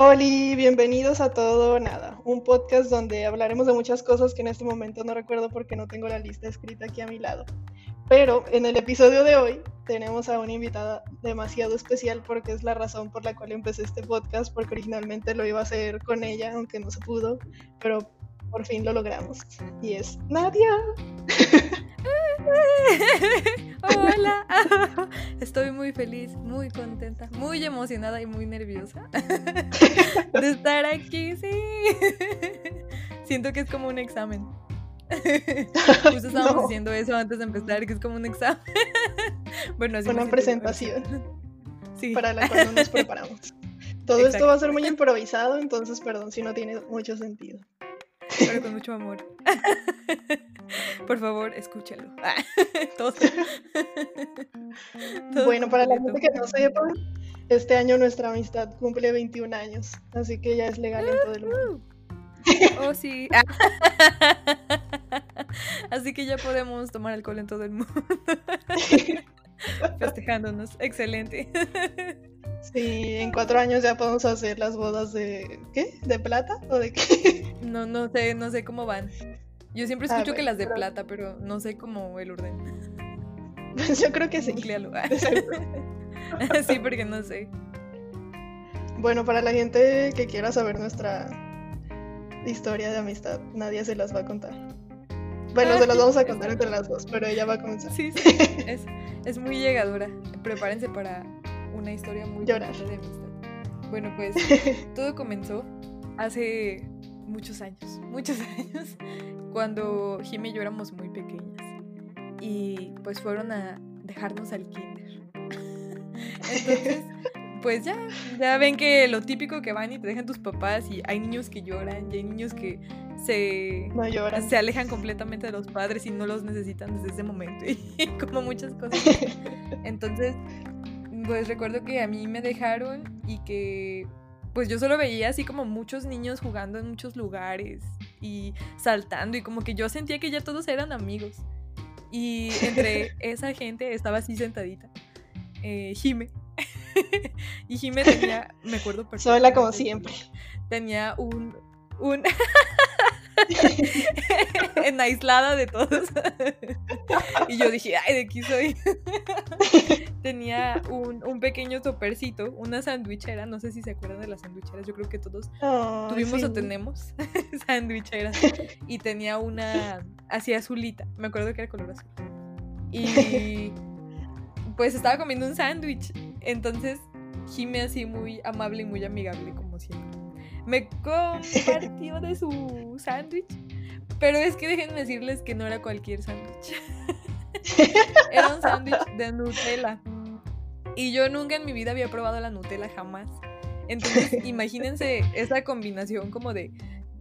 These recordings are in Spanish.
Hola, bienvenidos a Todo Nada, un podcast donde hablaremos de muchas cosas que en este momento no recuerdo porque no tengo la lista escrita aquí a mi lado. Pero en el episodio de hoy tenemos a una invitada demasiado especial porque es la razón por la cual empecé este podcast, porque originalmente lo iba a hacer con ella, aunque no se pudo, pero por fin lo logramos. Y es Nadia. Hola, estoy muy feliz, muy contenta, muy emocionada y muy nerviosa de estar aquí, sí. Siento que es como un examen. Justo estábamos diciendo eso antes de empezar, que es como un examen. Bueno, así una presentación sí. para la cual no nos preparamos. Todo esto va a ser muy improvisado, entonces perdón si no tiene mucho sentido. Pero con mucho amor. Por favor, escúchalo. bueno, para la gente que no sepa, este año nuestra amistad cumple 21 años, así que ya es legal en todo el mundo. Oh, sí. Así que ya podemos tomar alcohol en todo el mundo. Festejándonos. Excelente. Sí, en cuatro años ya podemos hacer las bodas de. ¿Qué? ¿De plata? ¿O de qué? No, no sé, no sé cómo van. Yo siempre ah, escucho que las de plata, pero no sé cómo el orden. Yo creo que sí. sí, porque no sé. Bueno, para la gente que quiera saber nuestra historia de amistad, nadie se las va a contar. Bueno, se las vamos a contar entre las dos, pero ella va a comenzar. Sí, sí, es, es muy llegadora. Prepárense para una historia muy Llorar. de amistad. Bueno, pues todo comenzó hace muchos años, muchos años, cuando Jimmy y yo éramos muy pequeñas. Y pues fueron a dejarnos al kinder. Entonces, pues ya, ya ven que lo típico que van y te dejan tus papás y hay niños que lloran y hay niños que se, se alejan completamente de los padres y no los necesitan desde ese momento y como muchas cosas. Entonces, pues recuerdo que a mí me dejaron y que pues yo solo veía así como muchos niños jugando en muchos lugares y saltando y como que yo sentía que ya todos eran amigos. Y entre esa gente estaba así sentadita. Eh, Jime. y Jime tenía, me acuerdo perfectamente. Sola como siempre. Tenía un... un en aislada de todos. y yo dije, ay, de aquí soy. Tenía un, un, pequeño topercito, una sandwichera, no sé si se acuerdan de las sandwicheras, yo creo que todos tuvimos o tenemos sandwicheras. Y tenía una así azulita, me acuerdo que era color azul. Y pues estaba comiendo un sándwich, entonces Jime así muy amable y muy amigable como siempre me compartió de su sándwich. Pero es que déjenme decirles que no era cualquier sándwich. era un sándwich de Nutella. Y yo nunca en mi vida había probado la Nutella jamás. Entonces, imagínense esa combinación como de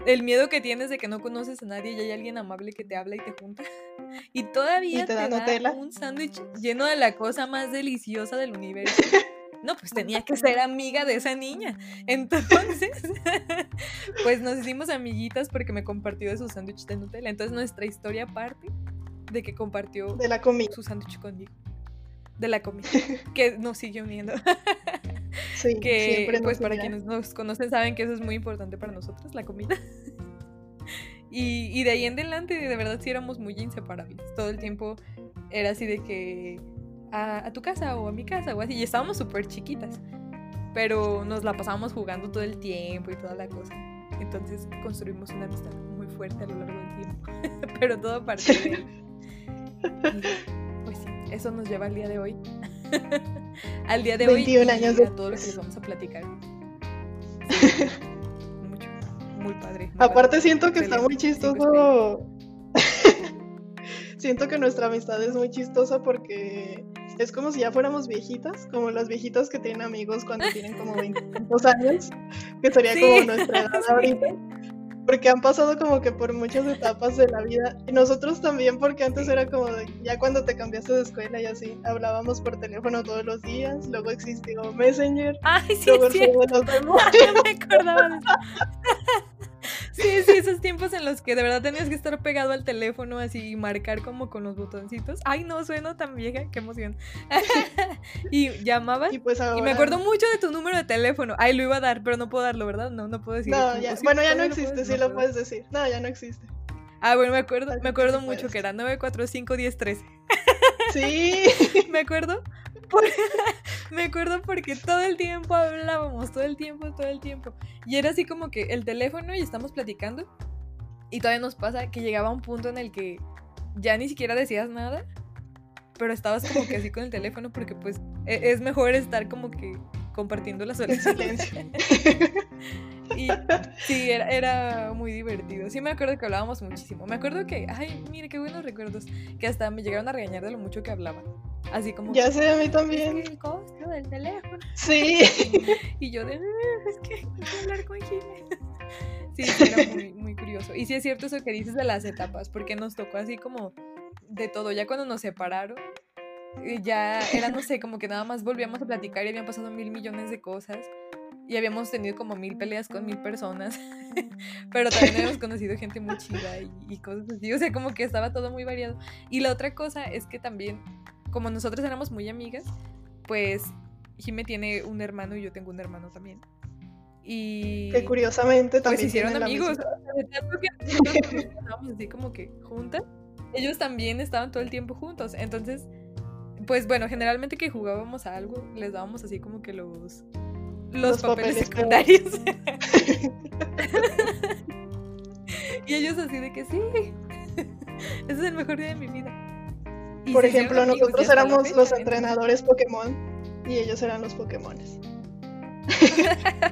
el miedo que tienes de que no conoces a nadie y hay alguien amable que te habla y te junta. Y todavía te, da, un sándwich lleno de la cosa más deliciosa del universo. No, pues tenía que ser amiga de esa niña. Entonces, pues nos hicimos amiguitas porque me compartió de su sándwich de Nutella. Entonces nuestra historia parte de que compartió de la comida. su sándwich conmigo. De la comida. que nos sigue uniendo. sí, que pues para quienes nos conocen saben que eso es muy importante para nosotros, la comida. y, y de ahí en adelante, de verdad, sí éramos muy inseparables. Todo el tiempo era así de que a, tu casa o a mi casa o así. Y estábamos súper chiquitas. Pero nos la pasábamos jugando todo el tiempo y toda la cosa. Entonces construimos una amistad muy fuerte a lo largo del tiempo. pero todo parte de pues sí, eso nos lleva al día de hoy. al día de 21 hoy. años a todo lo que les vamos a platicar. Mucho. Muy padre. Aparte siento que está muy chistoso. siento que nuestra amistad es muy chistosa porque es como si ya fuéramos viejitas, como las viejitas que tienen amigos cuando tienen como 22 años, que sería como nuestra edad ahorita. Porque han pasado como que por muchas etapas de la vida. Y nosotros también, porque antes era como de, ya cuando te cambiaste de escuela y así, hablábamos por teléfono todos los días, luego existió Messenger. Ay, sí, sí. Nos vemos. me acordaba de eso. Sí, Sí, esos tiempos en los que de verdad tenías que estar pegado al teléfono así y marcar como con los botoncitos. Ay, no, sueno tan vieja, qué emoción. y llamabas. Y, pues y me acuerdo mucho de tu número de teléfono. Ay, lo iba a dar, pero no puedo darlo, ¿verdad? No, no puedo decir. No, ya. bueno, ya no existe, sí lo puedes decir. No, ya no existe. Ah, bueno, me acuerdo, me acuerdo mucho que era 9451013. Sí. me acuerdo. me acuerdo porque todo el tiempo hablábamos, todo el tiempo, todo el tiempo. Y era así como que el teléfono y estamos platicando. Y todavía nos pasa que llegaba un punto en el que ya ni siquiera decías nada, pero estabas como que así con el teléfono porque pues e, es mejor estar como que compartiendo la soledad. y sí, era, muy divertido. Sí me acuerdo que hablábamos muchísimo. Me acuerdo que, ay, mire qué buenos recuerdos, que hasta me llegaron a regañar de lo mucho que hablaba. Así como... Ya sé, a mí también. el costo del teléfono. Sí. y yo de, es que puedo hablar con Jimmy. Sí, era muy, muy curioso. Y sí es cierto eso que dices de las etapas, porque nos tocó así como de todo. Ya cuando nos separaron, ya era, no sé, como que nada más volvíamos a platicar y habían pasado mil millones de cosas. Y habíamos tenido como mil peleas con mil personas. Pero también habíamos conocido gente muy chida y, y, cosas así. O sea, como que estaba todo muy variado. Y la otra cosa es que también, como nosotros éramos muy amigas, pues Jime tiene un hermano y yo tengo un hermano también. Y. Que curiosamente pues, también. Pues hicieron amigos. así como que juntas. Ellos también estaban todo el tiempo juntos. Entonces pues bueno, generalmente que jugábamos a algo, les dábamos así como que los, los, papeles, secundarios. y ellos así de que sí, ese es el mejor día de mi vida. Por ejemplo, nosotros éramos los entrenadores Pokémon y ellos eran los Pokémones.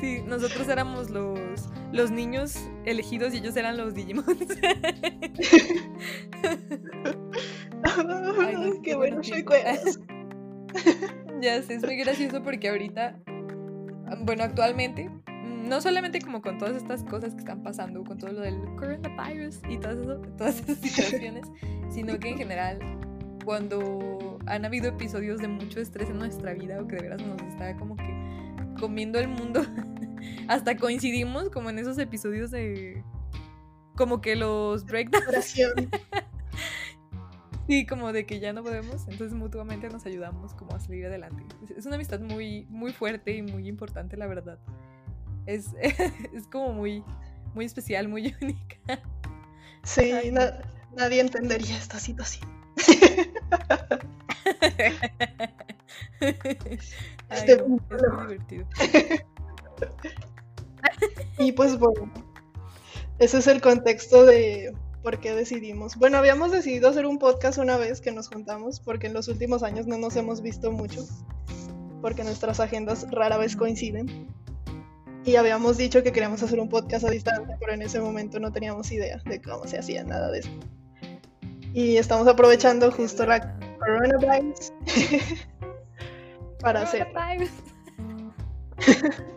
Sí, nosotros éramos los, los niños elegidos y ellos eran los Digimon. Ay, qué bueno, soy Ya sé, es muy gracioso porque ahorita, bueno, actualmente, no solamente como con todas estas cosas que están pasando, con todo lo del coronavirus y todas, eso, todas esas situaciones, sino que en general, cuando han habido episodios de mucho estrés en nuestra vida o que de veras nos está como que comiendo el mundo. Hasta coincidimos como en esos episodios de. Como que los breakdowns. Sí, como de que ya no podemos. Entonces mutuamente nos ayudamos como a salir adelante. Es una amistad muy, muy fuerte y muy importante, la verdad. Es, es como muy, muy especial, muy única. Sí, nadie entendería esta situación. este es muy divertido. y pues bueno, ese es el contexto de por qué decidimos. Bueno, habíamos decidido hacer un podcast una vez que nos juntamos, porque en los últimos años no nos hemos visto mucho, porque nuestras agendas rara vez coinciden. Y habíamos dicho que queríamos hacer un podcast a distancia, pero en ese momento no teníamos idea de cómo se hacía nada de eso. Y estamos aprovechando justo la coronavirus para hacer.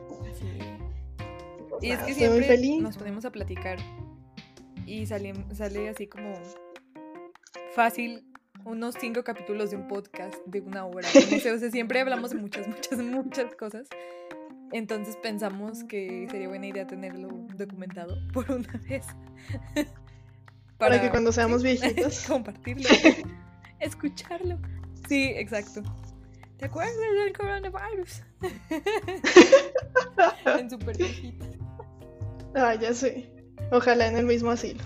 Y es que siempre nos ponemos a platicar y sale, sale así como fácil unos cinco capítulos de un podcast de una hora. No sé, o sea, siempre hablamos de muchas, muchas, muchas cosas. Entonces pensamos que sería buena idea tenerlo documentado por una vez. Para, que cuando seamos viejitos. compartirlo. escucharlo. Sí, exacto. ¿Te acuerdas del coronavirus? en super viejita. Ah, ya sé. Ojalá en el mismo asilo.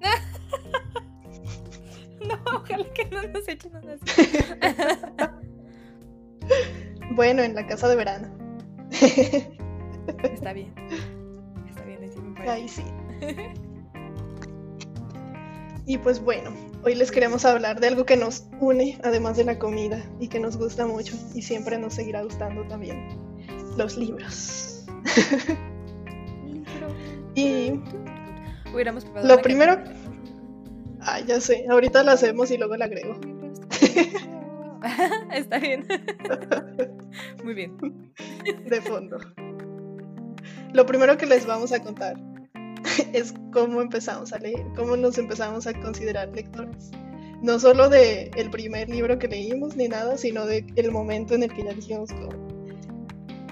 no, ojalá que no nos echen un asilo. bueno, en la casa de verano. Está bien. Está bien, Ahí sí. Y pues bueno, hoy les queremos hablar de algo que nos une, además de la comida, y que nos gusta mucho, y siempre nos seguirá gustando también, los libros. y lo primero... Ah, ya sé, ahorita lo hacemos y luego la agrego. Está bien. Muy bien. De fondo. Lo primero que les vamos a contar es cómo empezamos a leer, cómo nos empezamos a considerar lectores. No solo de el primer libro que leímos ni nada, sino de el momento en el que ya dijimos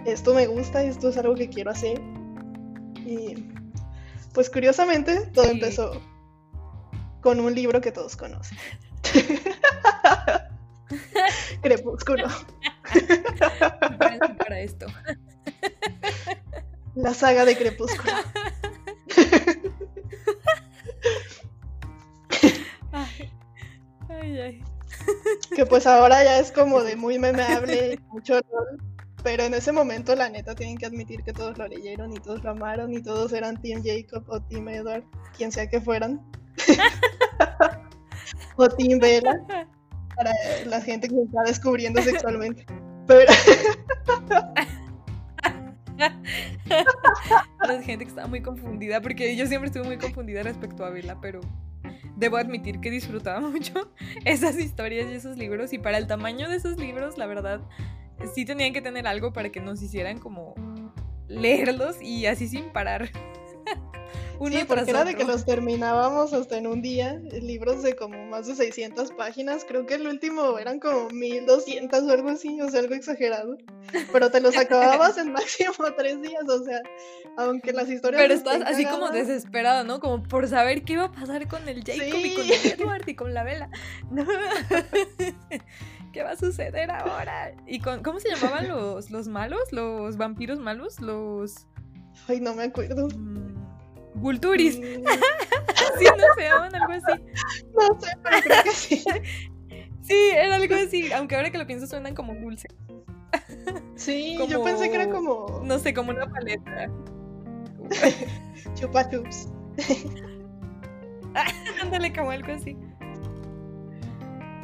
esto me gusta, esto es algo que quiero hacer. Y pues curiosamente todo empezó con un libro que todos conocen. Crepúsculo. para esto. La saga de Crepúsculo. Ay, ay, Que pues ahora ya es como de muy memeable, mucho rol. Pero en ese momento, la neta, tienen que admitir que todos lo leyeron y todos lo amaron y todos eran Team Jacob o Team Edward, quien sea que fueran. o Team Bella, para la gente que está descubriendo sexualmente. Pero... la gente que estaba muy confundida, porque yo siempre estuve muy confundida respecto a Bella, pero debo admitir que disfrutaba mucho esas historias y esos libros. Y para el tamaño de esos libros, la verdad, sí tenían que tener algo para que nos hicieran como leerlos y así sin parar. Uno sí, porque era de que los terminábamos hasta en un día, libros de como más de 600 páginas, creo que el último eran como 1200 o algo así, o sea, algo exagerado, pero te los acababas en máximo tres días, o sea, aunque las historias... Pero estás así como desesperado, ¿no? Como por saber qué iba a pasar con el Jacob y con el Edward y con la Vela. ¿Qué va a suceder ahora? ¿Y con, cómo se llamaban los, los malos? ¿Los vampiros malos? Los... Ay, no me acuerdo. Mm, Vulturis. Mm. sí, no sé, algo así. No sé, pero creo que sí. sí, era algo así, aunque ahora que lo pienso suenan como dulce. Sí, yo pensé que era como. No sé, como una paleta. Chupa chups. Ándale, como algo así.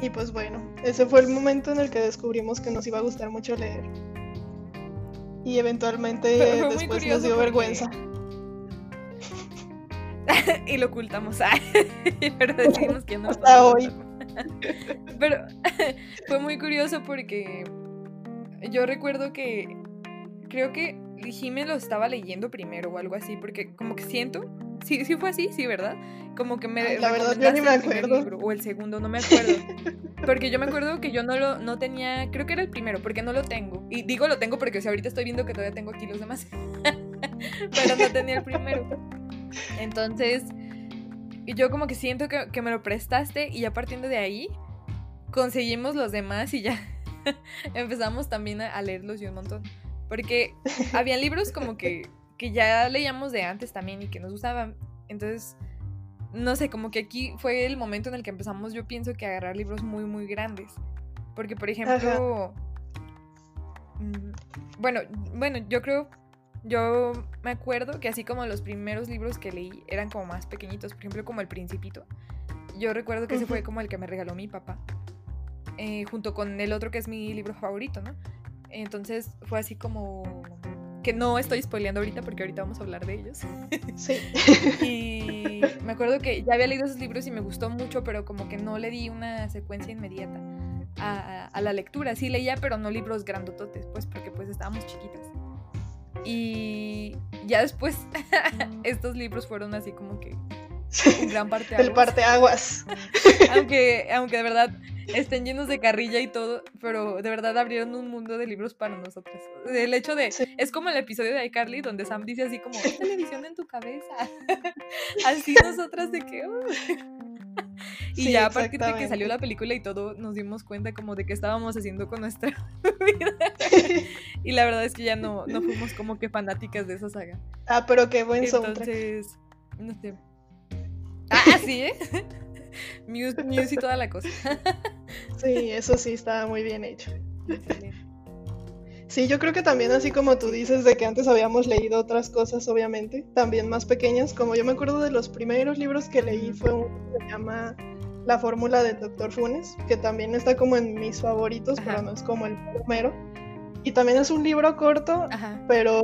Y pues bueno, ese fue el momento en el que descubrimos que nos iba a gustar mucho leer. Y eventualmente después nos dio vergüenza. y lo ocultamos. pero decimos que no. Hasta hoy. pero fue muy curioso porque yo recuerdo que creo que Jimmy lo estaba leyendo primero o algo así, porque como que siento, sí, sí fue así, sí, ¿verdad? Como que me... la verdad yo ni me acuerdo. o el segundo, no me acuerdo. Porque yo me acuerdo que yo no lo no tenía, creo que era el primero, porque no lo tengo. Y digo lo tengo porque si ahorita estoy viendo que todavía tengo aquí los demás. Pero no tenía el primero. Entonces, yo como que siento que, me lo prestaste y ya partiendo de ahí, conseguimos los demás y ya empezamos también a, leerlos y un montón. Porque había libros como que, que ya leíamos de antes también y que nos gustaban. Entonces, no sé, como que aquí fue el momento en el que empezamos, yo pienso que agarrar libros muy, muy grandes. Porque, por ejemplo, mm, bueno, bueno, yo creo yo me acuerdo que así como los primeros libros que leí eran como más pequeñitos, por ejemplo como El Principito. Yo recuerdo que ese fue como el que me regaló mi papá, eh, junto con el otro que es mi libro favorito, ¿no? Entonces fue así como que no estoy spoileando ahorita porque ahorita vamos a hablar de ellos. Sí. y me acuerdo que ya había leído esos libros y me gustó mucho, pero como que no le di una secuencia inmediata a, a la lectura. Sí leía, pero no libros grandototes, pues porque pues estábamos chiquitas. Y ya después estos libros fueron así como que en gran parte El parteaguas. aunque, aunque de verdad estén llenos de carrilla y todo, pero de verdad abrieron un mundo de libros para nosotros. El hecho de, es como el episodio de iCarly donde Sam dice así como, televisión en tu cabeza. así nosotras de que... Y ya a partir de que salió la película y todo, nos dimos cuenta como de qué estábamos haciendo con nuestra vida. y la verdad es que ya no, no fuimos como que fanáticas de esa saga. Ah, pero qué buen Entonces, no sé. Ah, sí, ¿eh? Muse, y toda la cosa. sí, eso sí, estaba muy bien hecho. Sí, yo creo que también así como tú dices de que antes habíamos leído otras cosas, obviamente, también más pequeñas, como yo me acuerdo de los primeros libros que leí fue uno que se llama La fórmula del doctor Funes, que también está como en mis favoritos, pero no es como el primero. Y también es un libro corto, pero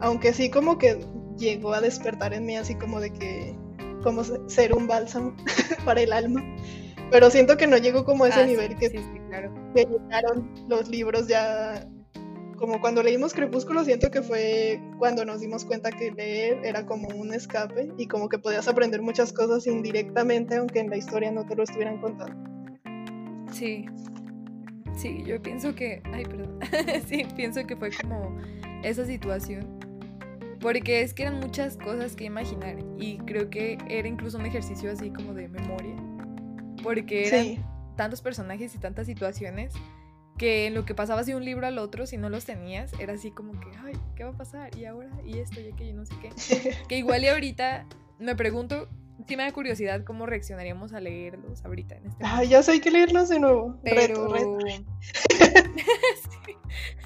aunque sí como que llegó a despertar en mí así como de que como ser un bálsamo para el alma. Pero siento que no llegó como a ese ah, nivel que, que llegaron los libros ya como cuando leímos Crepúsculo, siento que fue cuando nos dimos cuenta que leer era como un escape y como que podías aprender muchas cosas indirectamente, aunque en la historia no te lo estuvieran contando. Sí. Sí, yo pienso que, ay, perdón, sí, pienso que fue como esa situación, porque es que eran muchas cosas que imaginar y creo que era incluso un ejercicio así como de memoria, porque eran tantos personajes y tantas situaciones que en lo que pasabas de un libro al otro, si no los tenías, era así como que, ay, ¿qué va a pasar? Y ahora, y esto, y aquello, no sé qué. que igual y ahorita me pregunto, sí me da curiosidad cómo reaccionaríamos a leerlos ahorita en este Ah, ya sé, hay que leerlos de nuevo. Pero...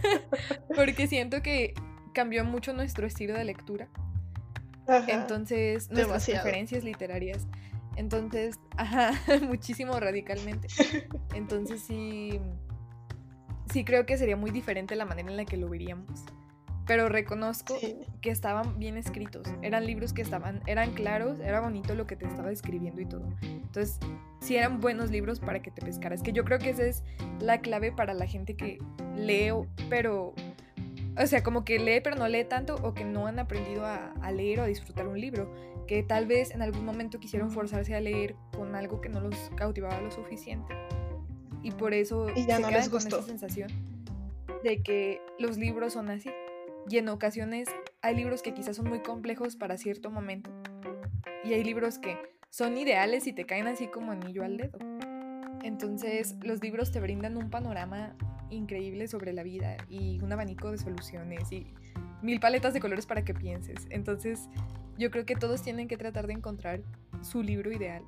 Porque siento que cambió mucho nuestro estilo de lectura. Entonces, nuestras preferencias literarias. Entonces, ajá, muchísimo radicalmente. Entonces sí, sí creo que sería muy diferente la manera en la que lo veríamos. Pero reconozco que estaban bien escritos. Eran libros que estaban, eran claros, era bonito lo que te estaba escribiendo y todo. Entonces, sí eran buenos libros para que te pescaras. Que yo creo que esa es la clave para la gente que leo, pero o sea, como que lee pero no lee tanto o que no han aprendido a, leer o a disfrutar un libro, que tal vez en algún momento quisieron forzarse a leer con algo que no los cautivaba lo suficiente. Y por eso y ya no les gustó. esa sensación de que los libros son así. Y en ocasiones hay libros que quizás son muy complejos para cierto momento. Y hay libros que son ideales y te caen así como anillo al dedo. Entonces los libros te brindan un panorama increíble sobre la vida y un abanico de soluciones y mil paletas de colores para que pienses. Entonces, yo creo que todos tienen que tratar de encontrar su libro ideal,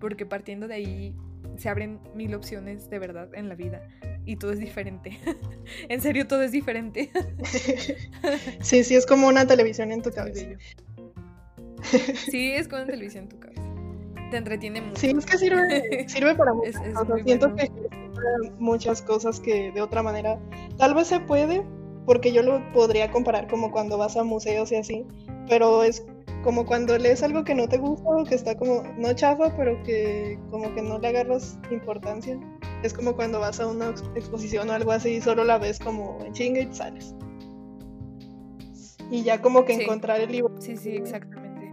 porque partiendo de ahí se abren mil opciones de verdad en la vida y todo es diferente. en serio, todo es diferente. sí, sí, es como una televisión en tu cabeza. sí, es como una televisión en tu cabeza te entretiene mucho. Sí, es que sirve, sirve para muchas cosas. Siento que muchas cosas que de otra manera tal vez se puede, porque yo lo podría comparar como cuando vas a museos y así, pero es como cuando lees algo que no te gusta o que está como, no chafa, pero que como que no le agarras importancia. Es como cuando vas a una exposición o algo así y solo la ves como en chinga y sales. Y ya como que encontrar el libro. Sí, sí, exactamente.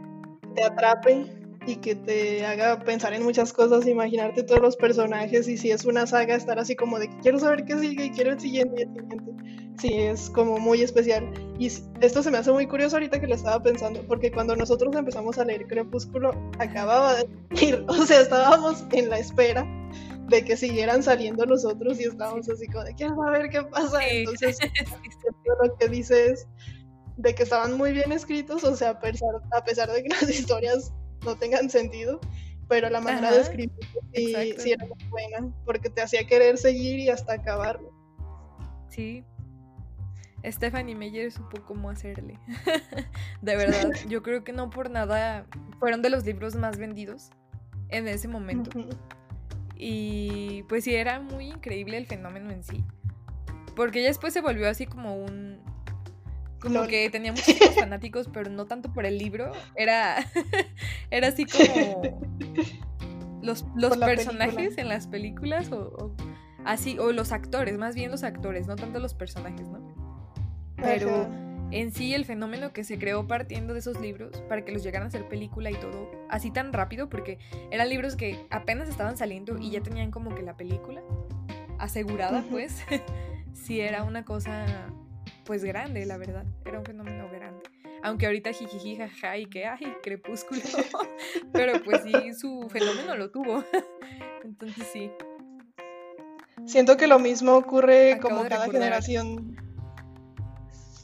Te atrape y que te haga pensar en muchas cosas, imaginarte todos los personajes y si es una saga estar así como de quiero saber qué sigue y quiero el siguiente el siguiente. Sí, es como muy especial. Y esto se me hace muy curioso ahorita que lo estaba pensando, porque cuando nosotros empezamos a leer Crepúsculo, acababa de ir, o sea, estábamos en la espera de que siguieran saliendo nosotros y estábamos así como de quiero saber qué pasa. Entonces, lo que dices de que estaban muy bien escritos, o sea, a pesar, a pesar de que las historias no tengan sentido, pero la manera de escribir sí, era muy buena, porque te hacía querer seguir y hasta acabarlo. Sí. Stephanie Meyer supo cómo hacerle. de verdad, yo creo que no por nada fueron de los libros más vendidos en ese momento. Y pues sí, era muy increíble el fenómeno en sí. Porque ella después se volvió así como un, como que tenía muchos fanáticos, pero no tanto por el libro. Era, era así como los, los personajes en las películas o, así, o los actores, más bien los actores, no tanto los personajes, ¿no? Pero en sí el fenómeno que se creó partiendo de esos libros para que los llegaran a hacer película y todo así tan rápido, porque eran libros que apenas estaban saliendo y ya tenían como que la película asegurada, pues, sí era una cosa pues grande, la verdad. Era un fenómeno grande. Aunque ahorita jijiji, jaja, y que, ay, crepúsculo. Pero pues sí, su fenómeno lo tuvo. Entonces sí. Siento que lo mismo ocurre como cada generación.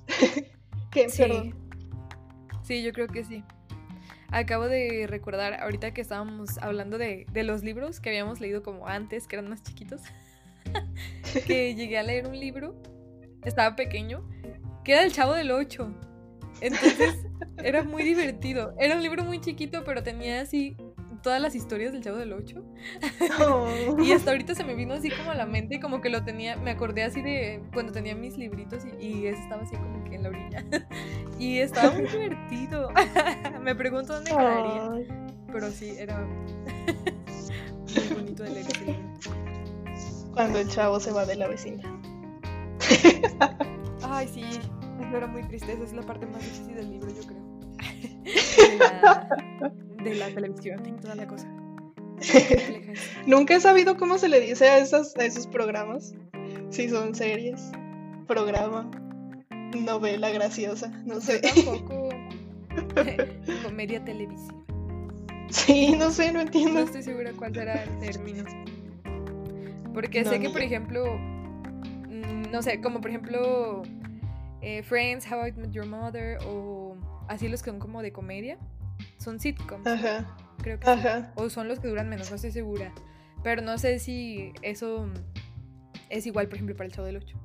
¿Qué? Sí. sí, yo creo que sí. Acabo de recordar, ahorita que estábamos hablando de, de los libros que habíamos leído como antes, que eran más chiquitos, que llegué a leer un libro estaba pequeño, que era el Chavo del 8. Entonces era muy divertido. Era un libro muy chiquito, pero tenía así todas las historias del Chavo del 8. y hasta ahorita se me vino así como a la mente, como que lo tenía, me acordé así de cuando tenía mis libritos y, y estaba así como que en la orilla. y estaba muy divertido. me pregunto dónde quedaría. Pero sí, era muy bonito de leer. Cuando el chavo se va de la vecina. Ay, sí, eso era muy triste. Esa es la parte más difícil del libro, yo creo. De la, televisión y toda la cosa. Nunca he sabido cómo se le dice a esos, a esos programas. si son series, programa, novela graciosa, no sé. tampoco. Comedia televisiva. Sí, no sé, no entiendo. No estoy segura cuál será el término. Porque sé que, por ejemplo, no sé, como por ejemplo eh, Friends, How I Met Your Mother o así los que son como de comedia, son sitcoms. Ajá. Creo que Ajá. O son los que duran menos, no estoy segura. Pero no sé si eso es igual, por ejemplo, para el show del 8.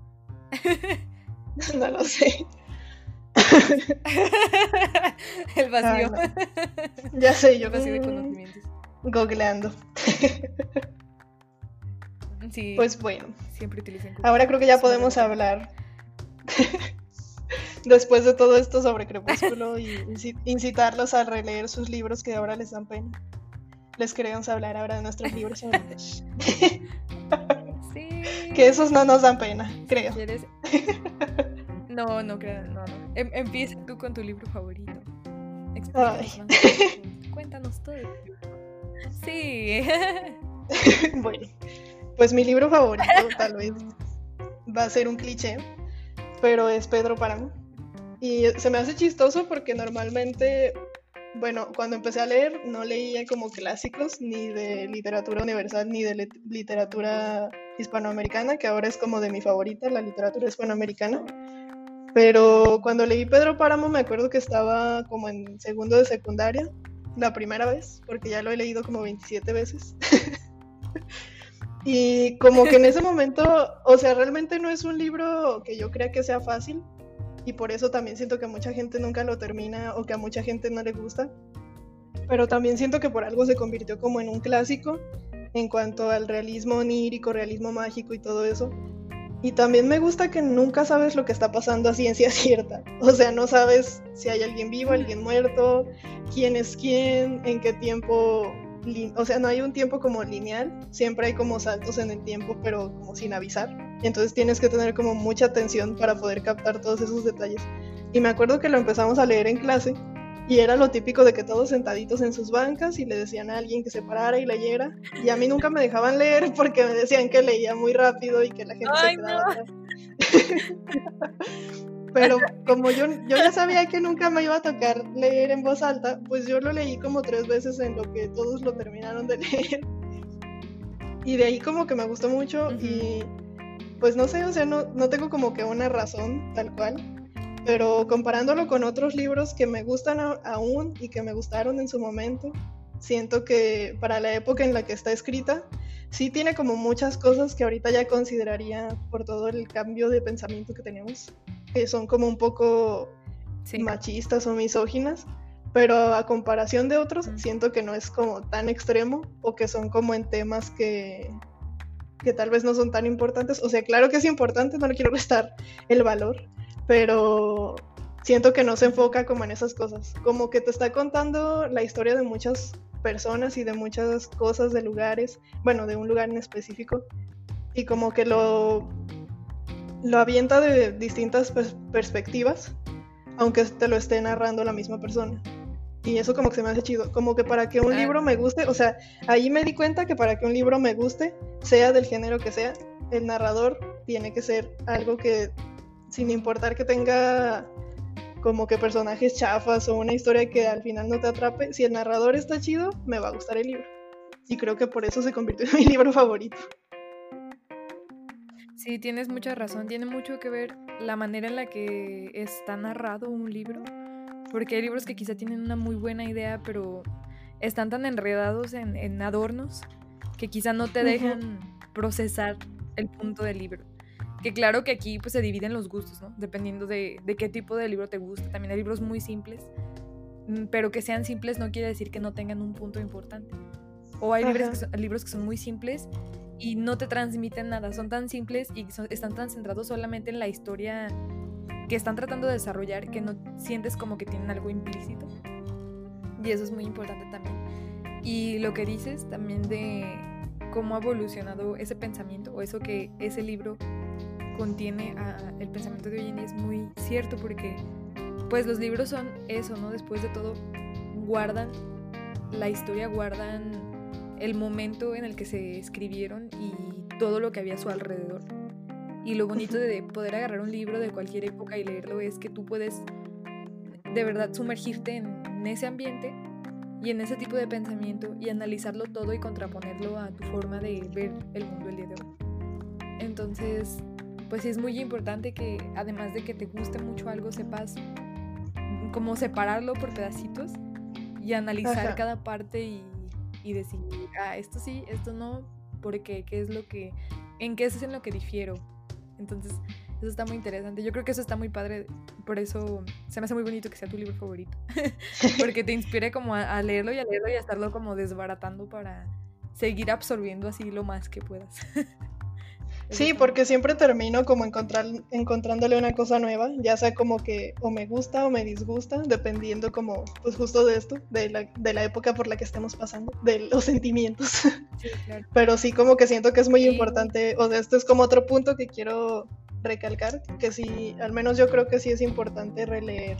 no lo sé. el vacío. Ya sé, yo. El vacío de conocimientos. Googleando. Sí. Pues bueno. Siempre utilicen. Ahora creo que ya podemos hablar. Después de todo esto sobre Crepúsculo y incitarlos a releer sus libros que ahora les dan pena. Les queremos hablar ahora de nuestros libros favoritos. sí. Que esos no nos dan pena, creo. No, no creo, no, no. Em, empieza tú con tu libro favorito. Cuéntanos todo. Sí. bueno, pues mi libro favorito tal vez va a ser un cliché, pero es Pedro Páramo. Y se me hace chistoso porque normalmente, bueno, cuando empecé a leer no leía como clásicos ni de literatura universal ni de literatura hispanoamericana, que ahora es como de mi favorita, la literatura hispanoamericana. Pero cuando leí Pedro Páramo me acuerdo que estaba como en segundo de secundaria, la primera vez, porque ya lo he leído como 27 veces. y como que en ese momento, o sea, realmente no es un libro que yo crea que sea fácil, y por eso también siento que mucha gente nunca lo termina o que a mucha gente no le gusta. Pero también siento que por algo se convirtió como en un clásico en cuanto al realismo onírico, realismo mágico y todo eso. Y también me gusta que nunca sabes lo que está pasando a ciencia cierta. O sea, no sabes si hay alguien vivo, alguien muerto, quién es quién, en qué tiempo. O sea, no hay un tiempo como lineal, siempre hay como saltos en el tiempo, pero como sin avisar. Entonces tienes que tener como mucha atención para poder captar todos esos detalles. Y me acuerdo que lo empezamos a leer en clase y era lo típico de que todos sentaditos en sus bancas y le decían a alguien que se parara y leyera. Y a mí nunca me dejaban leer porque me decían que leía muy rápido y que la gente se quedaba Pero como yo, yo ya sabía que nunca me iba a tocar leer en voz alta, pues yo lo leí como tres veces en lo que todos lo terminaron de leer. Y de ahí como que me gustó mucho y pues no sé, o sea, no, no tengo como que una razón tal cual, pero comparándolo con otros libros que me gustan aún y que me gustaron en su momento, siento que para la época en la que está escrita, sí tiene como muchas cosas que ahorita ya consideraría por todo el cambio de pensamiento que tenemos, que son como un poco machistas o misóginas, pero a comparación de otros, siento que no es como tan extremo o que son como en temas que, que tal vez no son tan importantes. O sea, claro que es importante, no le quiero restar el valor, pero siento que no se enfoca como en esas cosas. Como que te está contando la historia de muchas personas y de muchas cosas, de lugares, bueno, de un lugar en específico, y como que lo, lo avienta de distintas perspectivas, aunque te lo esté narrando la misma persona. Y eso como que se me hace chido. Como que para que un libro me guste, o sea, ahí me di cuenta que para que un libro me guste, sea del género que sea, el narrador tiene que ser algo que, sin importar que tenga como que personajes chafas o una historia que al final no te atrape, si el narrador está chido, me va a gustar el libro. Y creo que por eso se convirtió en mi libro favorito. Sí, tienes mucha razón. Tiene mucho que ver la manera en la que está narrado un libro porque hay libros que quizá tienen una muy buena idea, pero están tan enredados en, adornos que quizá no te dejan procesar el punto del libro. Que claro que aquí pues se dividen los gustos, ¿no? Dependiendo de, qué tipo de libro te gusta. También hay libros muy simples, mm, pero que sean simples no quiere decir que no tengan un punto importante. O hay libros que, son, libros que son muy simples y no te transmiten nada. Son tan simples y están tan centrados solamente en la historia que están tratando de desarrollar que no sientes como que tienen algo implícito. Y eso es muy importante también. Y lo que dices también de cómo ha evolucionado ese pensamiento o eso que ese libro contiene a el pensamiento de hoy en día es muy cierto porque pues los libros son eso, ¿no? Después de todo guardan la historia, guardan el momento en el que se escribieron y todo lo que había a su alrededor. Y lo bonito de poder agarrar un libro de cualquier época y leerlo es que tú puedes de verdad sumergirte en ese ambiente y en ese tipo de pensamiento y analizarlo todo y contraponerlo a tu forma de ver el mundo el día de hoy. Entonces, pues sí es muy importante que además de que te guste mucho algo, sepas cómo separarlo por pedacitos y analizar cada parte y, y, decir, ah, esto sí, esto no, porque qué es lo que, en qué es en lo que difiero. Entonces, eso está muy interesante. Yo creo que eso está muy padre. Por eso se me hace muy bonito que sea tu libro favorito. Porque te inspire como a, leerlo y a leerlo y a estarlo como desbaratando para seguir absorbiendo así lo más que puedas. Sí, porque siempre termino como encontrar, encontrándole una cosa nueva, ya sea como que o me gusta o me disgusta, dependiendo como, pues justo de esto, de la, de la época por la que estemos pasando, de los sentimientos. Pero sí como que siento que es muy importante, o sea, esto es como otro punto que quiero recalcar, que sí, al menos yo creo que sí es importante releer.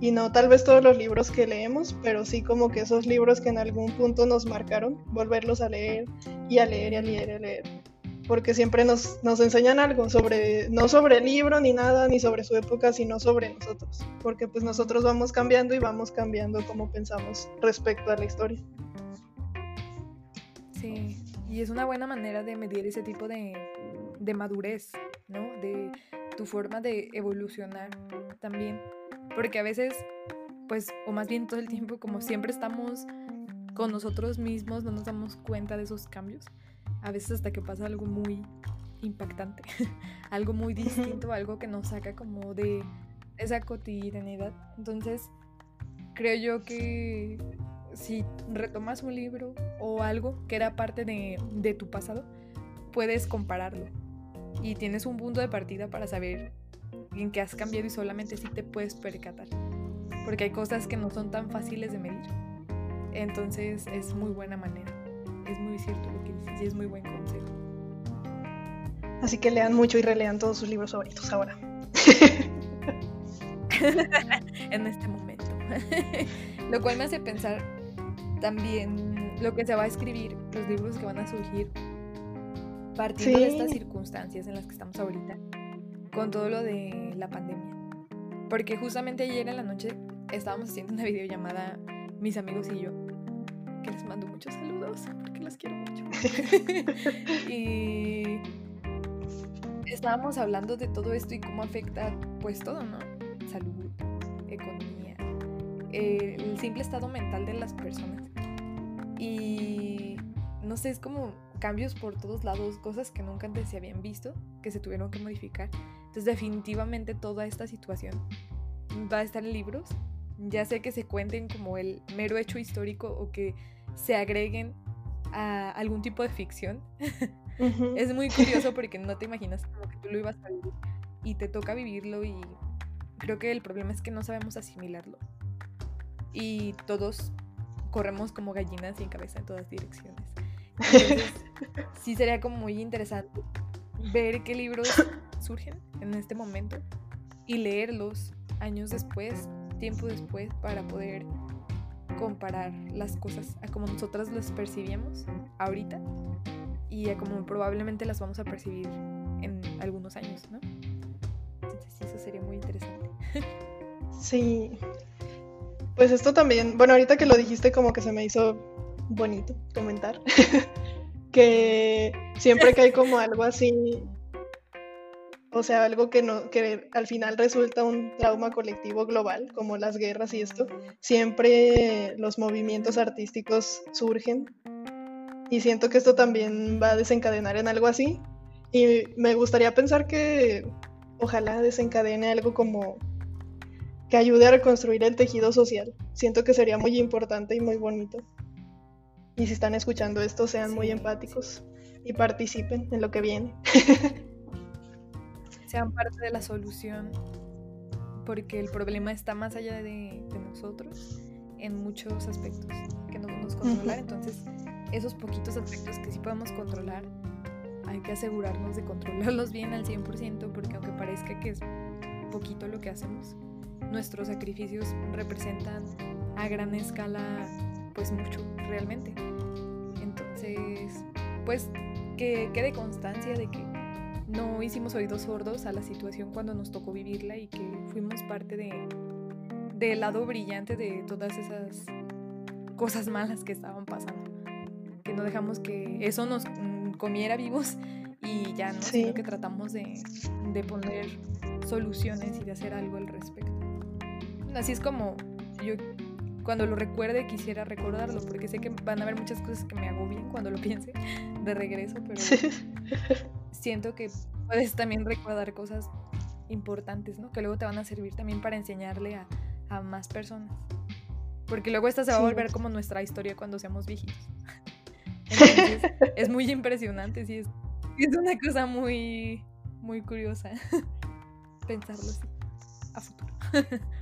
Y no tal vez todos los libros que leemos, pero sí como que esos libros que en algún punto nos marcaron, volverlos a leer y a leer y a leer y a leer porque siempre nos, nos enseñan algo sobre, no sobre el libro ni nada, ni sobre su época, sino sobre nosotros, porque pues nosotros vamos cambiando y vamos cambiando como pensamos respecto a la historia. Sí, y es una buena manera de medir ese tipo de, de madurez, ¿no? De tu forma de evolucionar también, porque a veces, pues, o más bien todo el tiempo, como siempre estamos con nosotros mismos, no nos damos cuenta de esos cambios a veces hasta que pasa algo muy impactante, algo muy distinto, algo que nos saca como de esa cotidianidad. Entonces, creo yo que si retomas un libro o algo que era parte de, de tu pasado, puedes compararlo y tienes un punto de partida para saber en qué has cambiado y solamente si te puedes percatar. Porque hay cosas que no son tan fáciles de medir. Entonces es muy buena manera es muy cierto lo que dices y es muy buen consejo. Así que lean mucho y relean todos sus libros favoritos ahora. en este momento. lo cual me hace pensar también lo que se va a escribir, los libros que van a surgir partiendo de estas circunstancias en las que estamos ahorita, con todo lo de la pandemia. Porque justamente ayer en la noche estábamos haciendo una videollamada, mis amigos y yo, que les mando muchos saludos porque los quiero mucho. y estábamos hablando de todo esto y cómo afecta pues todo, ¿no? Salud, economía, el simple estado mental de las personas. Y no sé, es como cambios por todos lados, cosas que nunca antes se habían visto, que se tuvieron que modificar. Entonces definitivamente toda esta situación va a estar en libros. Ya sé que se cuenten como el mero hecho histórico o que se agreguen a algún tipo de ficción. es muy curioso porque no te imaginas como que tú lo ibas a vivir y te toca vivirlo y creo que el problema es que no sabemos asimilarlo. Y todos corremos como gallinas sin cabeza en todas direcciones. Entonces, sí sería como muy interesante ver qué libros surgen en este momento y leerlos años después, tiempo después, para poder comparar las cosas a como nosotras las percibíamos ahorita y a como probablemente las vamos a percibir en algunos años, ¿no? Entonces eso sería muy interesante. Sí. Pues esto también, bueno, ahorita que lo dijiste como que se me hizo bonito comentar, que siempre que hay como algo así o sea, algo que, no, que al final resulta un trauma colectivo global, como las guerras y esto, siempre los movimientos artísticos surgen y siento que esto también va a desencadenar en algo así y me gustaría pensar que ojalá desencadene algo como que ayude a reconstruir el tejido social. Siento que sería muy importante y muy bonito. Y si están escuchando esto, sean muy empáticos y participen en lo que viene. sean parte de la solución, porque el problema está más allá de, nosotros en muchos aspectos que no podemos controlar. Entonces, esos poquitos aspectos que sí podemos controlar, hay que asegurarnos de controlarlos bien al 100%, porque aunque parezca que es poquito lo que hacemos, nuestros sacrificios representan a gran escala pues mucho realmente. Entonces, pues que quede constancia de que no hicimos oídos sordos a la situación cuando nos tocó vivirla y que fuimos parte de del lado brillante de todas esas cosas malas que estaban pasando. Que no dejamos que eso nos mm, comiera vivos y ya no, sino que tratamos de, de poner soluciones y de hacer algo al respecto. Así es como yo cuando lo recuerde quisiera recordarlo, porque sé que van a haber muchas cosas que me hago bien cuando lo piense de regreso, pero siento que puedes también recordar cosas importantes, ¿no? Que luego te van a servir también para enseñarle a, a más personas. Porque luego esta se va a volver como nuestra historia cuando seamos viejitos. Entonces, es muy impresionante, sí, es, es una cosa muy, muy curiosa pensarlo así a futuro.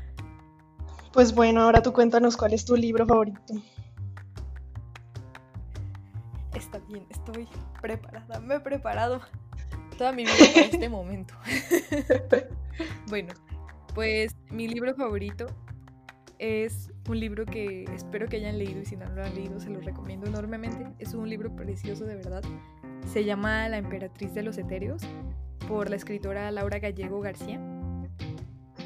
Pues bueno, ahora tú cuéntanos cuál es tu libro favorito. Está bien, estoy preparada, me he preparado toda mi vida para este momento. bueno, pues mi libro favorito es un libro que espero que hayan leído y si no lo han leído se lo recomiendo enormemente. Es un libro precioso de verdad. Se llama La Emperatriz de los Etéreos por la escritora Laura Gallego García.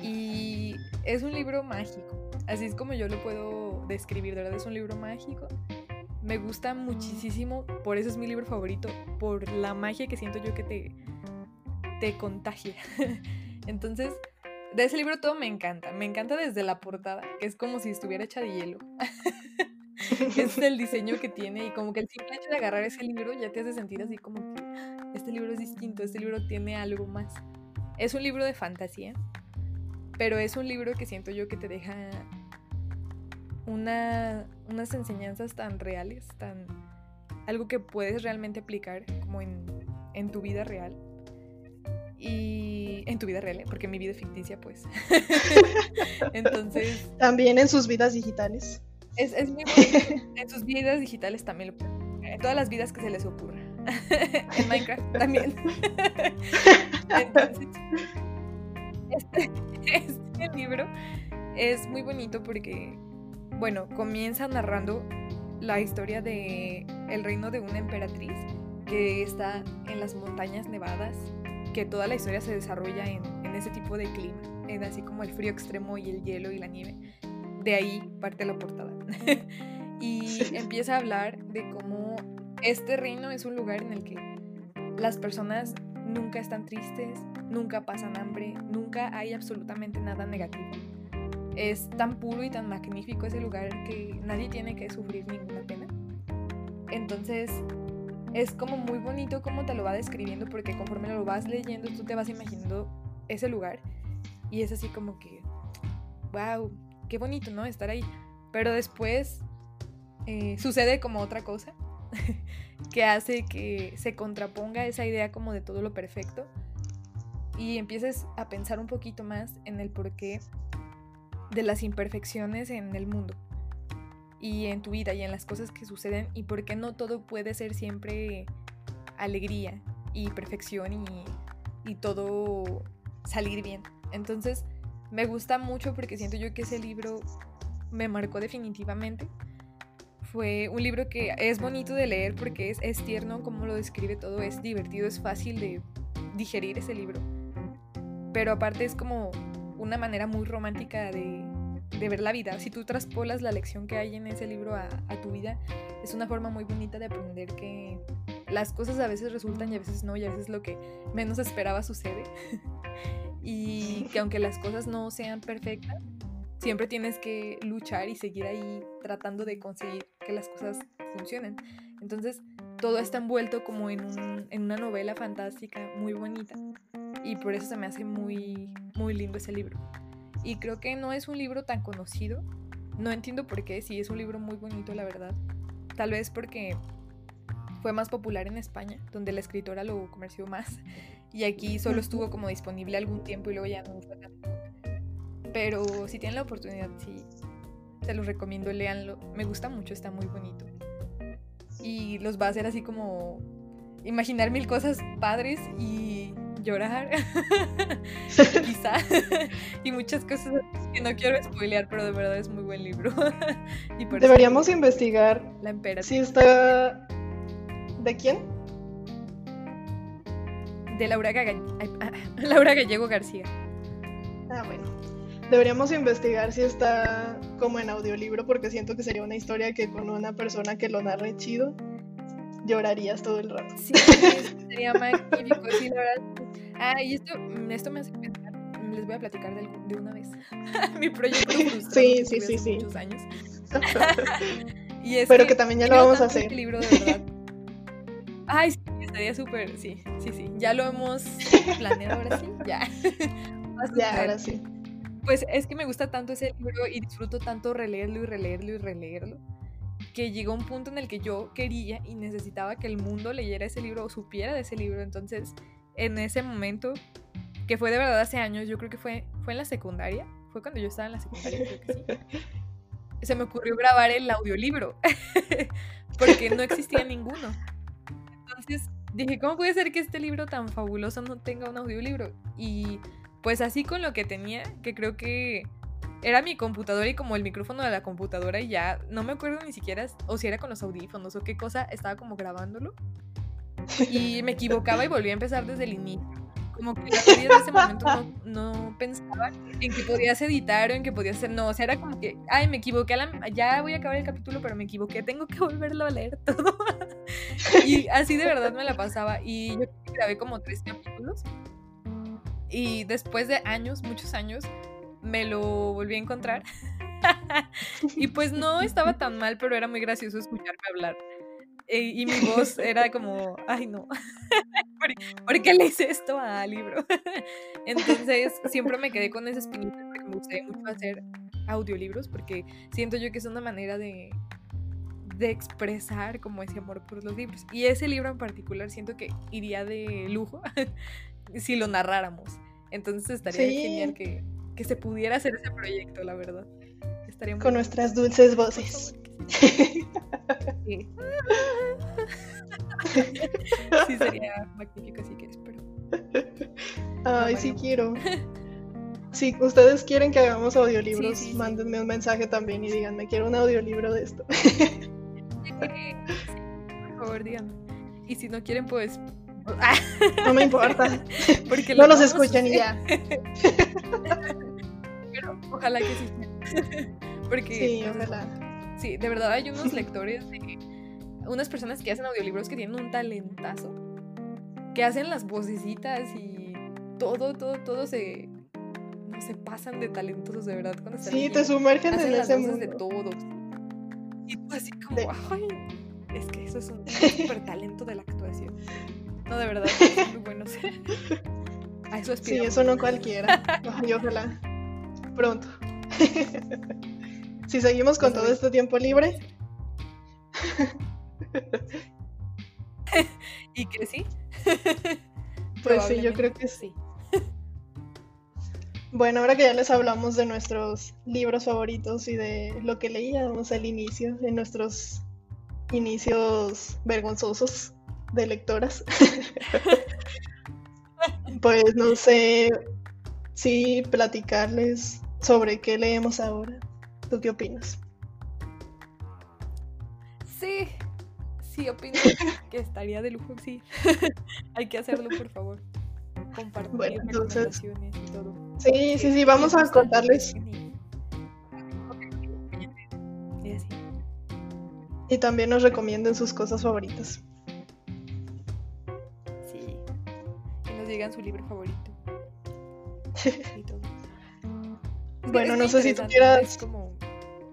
Y es un libro mágico. Así es como yo lo puedo describir, de verdad es un libro mágico. Me gusta muchísimo, por eso es mi libro favorito, por la magia que siento yo que te, te contagia. Entonces, de ese libro todo me encanta. Me encanta desde la portada, que es como si estuviera hecha de hielo. es el diseño que tiene y como que el simple hecho de agarrar ese libro ya te hace sentir así como que este libro es distinto, este libro tiene algo más. Es un libro de fantasía, pero es un libro que siento yo que te deja una, unas enseñanzas tan reales, tan algo que puedes realmente aplicar como en, en tu vida real. Y en tu vida real, ¿eh? porque mi vida ficticia, pues. Entonces. También en sus vidas digitales. Es, es muy bueno. En sus vidas digitales también En todas las vidas que se les ocurra. en Minecraft también. Entonces. Este, este libro es muy bonito porque bueno, comienza narrando la historia de el reino de una emperatriz que está en las montañas nevadas, que toda la historia se desarrolla en, ese tipo de clima, en así como el frío extremo y el hielo y la nieve. De ahí parte la portada. y empieza a hablar de cómo este reino es un lugar en el que las personas nunca están tristes, nunca pasan hambre, nunca hay absolutamente nada negativo es tan puro y tan magnífico ese lugar que nadie tiene que sufrir ninguna pena. Entonces es como muy bonito cómo te lo va describiendo porque conforme lo vas leyendo tú te vas imaginando ese lugar y es así como que, wow, qué bonito, ¿no? Estar ahí. Pero después eh, sucede como otra cosa que hace que se contraponga esa idea como de todo lo perfecto y empieces a pensar un poquito más en el por qué de las imperfecciones en el mundo y en tu vida y en las cosas que suceden y por qué no todo puede ser siempre alegría y perfección y, y todo salir bien. Entonces me gusta mucho porque siento yo que ese libro me marcó definitivamente. Fue un libro que es bonito de leer porque es, es tierno como lo describe todo, es divertido, es fácil de digerir ese libro. Pero aparte es como una manera muy romántica de, ver la vida. Si tú traspolas la lección que hay en ese libro a, tu vida, es una forma muy bonita de aprender que las cosas a veces resultan y a veces no, y a veces lo que menos esperaba sucede. y que aunque las cosas no sean perfectas, siempre tienes que luchar y seguir ahí tratando de conseguir que las cosas funcionen. Entonces, todo está envuelto como en, en una novela fantástica muy bonita y por eso se me hace muy, muy lindo ese libro. Y creo que no es un libro tan conocido. No entiendo por qué, sí es un libro muy bonito, la verdad. Tal vez porque fue más popular en España, donde la escritora lo comerció más. Y aquí solo estuvo como disponible algún tiempo y luego ya no fue tan. Pero si tienen la oportunidad, sí, se los recomiendo, léanlo. Me gusta mucho, está muy bonito. Y los va a hacer así como imaginar mil cosas padres y llorar, quizá, y muchas cosas que no quiero spoilear, pero de verdad es muy buen libro. Deberíamos investigar la emperatriz. Si está... ¿De quién? de Laura, Laura Gallego García. Ah, bueno. Deberíamos investigar si está como en audiolibro porque siento que sería una historia que con una persona que lo narre chido llorarías todo el rato. Sí, sería magnífico, sí, la verdad. Ah, y esto, mm, esto me hace pensar, les voy a platicar de, de una vez. Mi proyecto Sí, sí, sí, sí. Muchos años. y es Pero que, también ya lo vamos a hacer. Libro de verdad. Ay, sí, estaría súper, sí, sí, sí. Ya lo hemos planeado ahora sí, ya. ya, ahora sí. Pues es que me gusta tanto ese libro y disfruto tanto releerlo y releerlo y releerlo que llegó un punto en el que yo quería y necesitaba que el mundo leyera ese libro o supiera de ese libro. Entonces, en ese momento, que fue de verdad hace años, yo creo que fue, fue en la secundaria, fue cuando yo estaba en la secundaria, creo que sí. Se me ocurrió grabar el audiolibro, porque no existía ninguno. Entonces dije, ¿cómo puede ser que este libro tan fabuloso no tenga un audiolibro? Y pues así con lo que tenía, que creo que era mi computadora y como el micrófono de la computadora y ya no me acuerdo ni siquiera o si era con los audífonos o qué cosa, estaba como grabándolo y me equivocaba y volví a empezar desde el inicio. Como que la en ese momento no, pensaba en que podías editar o en que podías hacer, no, o sea, era como que, ay, me equivoqué, ya voy a acabar el capítulo, pero me equivoqué, tengo que volverlo a leer todo. y así de verdad me la pasaba y yo grabé como tres capítulos y después de años, muchos años, me lo volví a encontrar. y pues no estaba tan mal, pero era muy gracioso escucharme hablar. Y mi voz era como, ay no, ¿por, qué le hice esto a libro? Entonces siempre me quedé con esa espinita porque me gustaría mucho hacer audiolibros porque siento yo que es una manera de, de expresar como ese amor por los libros. Y ese libro en particular siento que iría de lujo si lo narráramos. Entonces estaría genial que, que, se pudiera hacer ese proyecto, la verdad. Estaría Con nuestras dulces voces. Sí. sí, sería magnífico, así que espero. Ay, sí quiero. Si ustedes quieren que hagamos audiolibros, mándenme un mensaje también y díganme, quiero un audiolibro de esto. por favor, díganme. Y si no quieren, pues no me importa. Porque no los escuchan y ya. Pero ojalá que sí. Porque, sí, ojalá. Sí, de verdad hay unos lectores, de, unas personas que hacen audiolibros que tienen un talentazo, que hacen las vocecitas y todo, todo, todo se, no se pasan de talentosos de verdad cuando Sí, te sumergen en ese mundo. de todos. Y tú así como, ay, es que eso es un super talento de la actuación. No, de verdad, es muy bueno. A eso Sí, eso no cualquiera. Ojalá. Pronto. Si seguimos con todo este tiempo libre. ¿Y que sí? pues sí, yo creo que sí. Bueno, ahora que ya les hablamos de nuestros libros favoritos y de lo que leíamos al inicio, en nuestros inicios vergonzosos, de lectoras. pues no sé si platicarles sobre qué leemos ahora. ¿Tú qué opinas? Sí, sí, opino que estaría de lujo, sí. Hay que hacerlo, por favor. Compartir bueno, entonces, y todo. Sí, sí, sí, vamos a contarles. Y también nos recomienden sus cosas favoritas. digan su libro favorito. Bueno, no sé si tú quieras. como,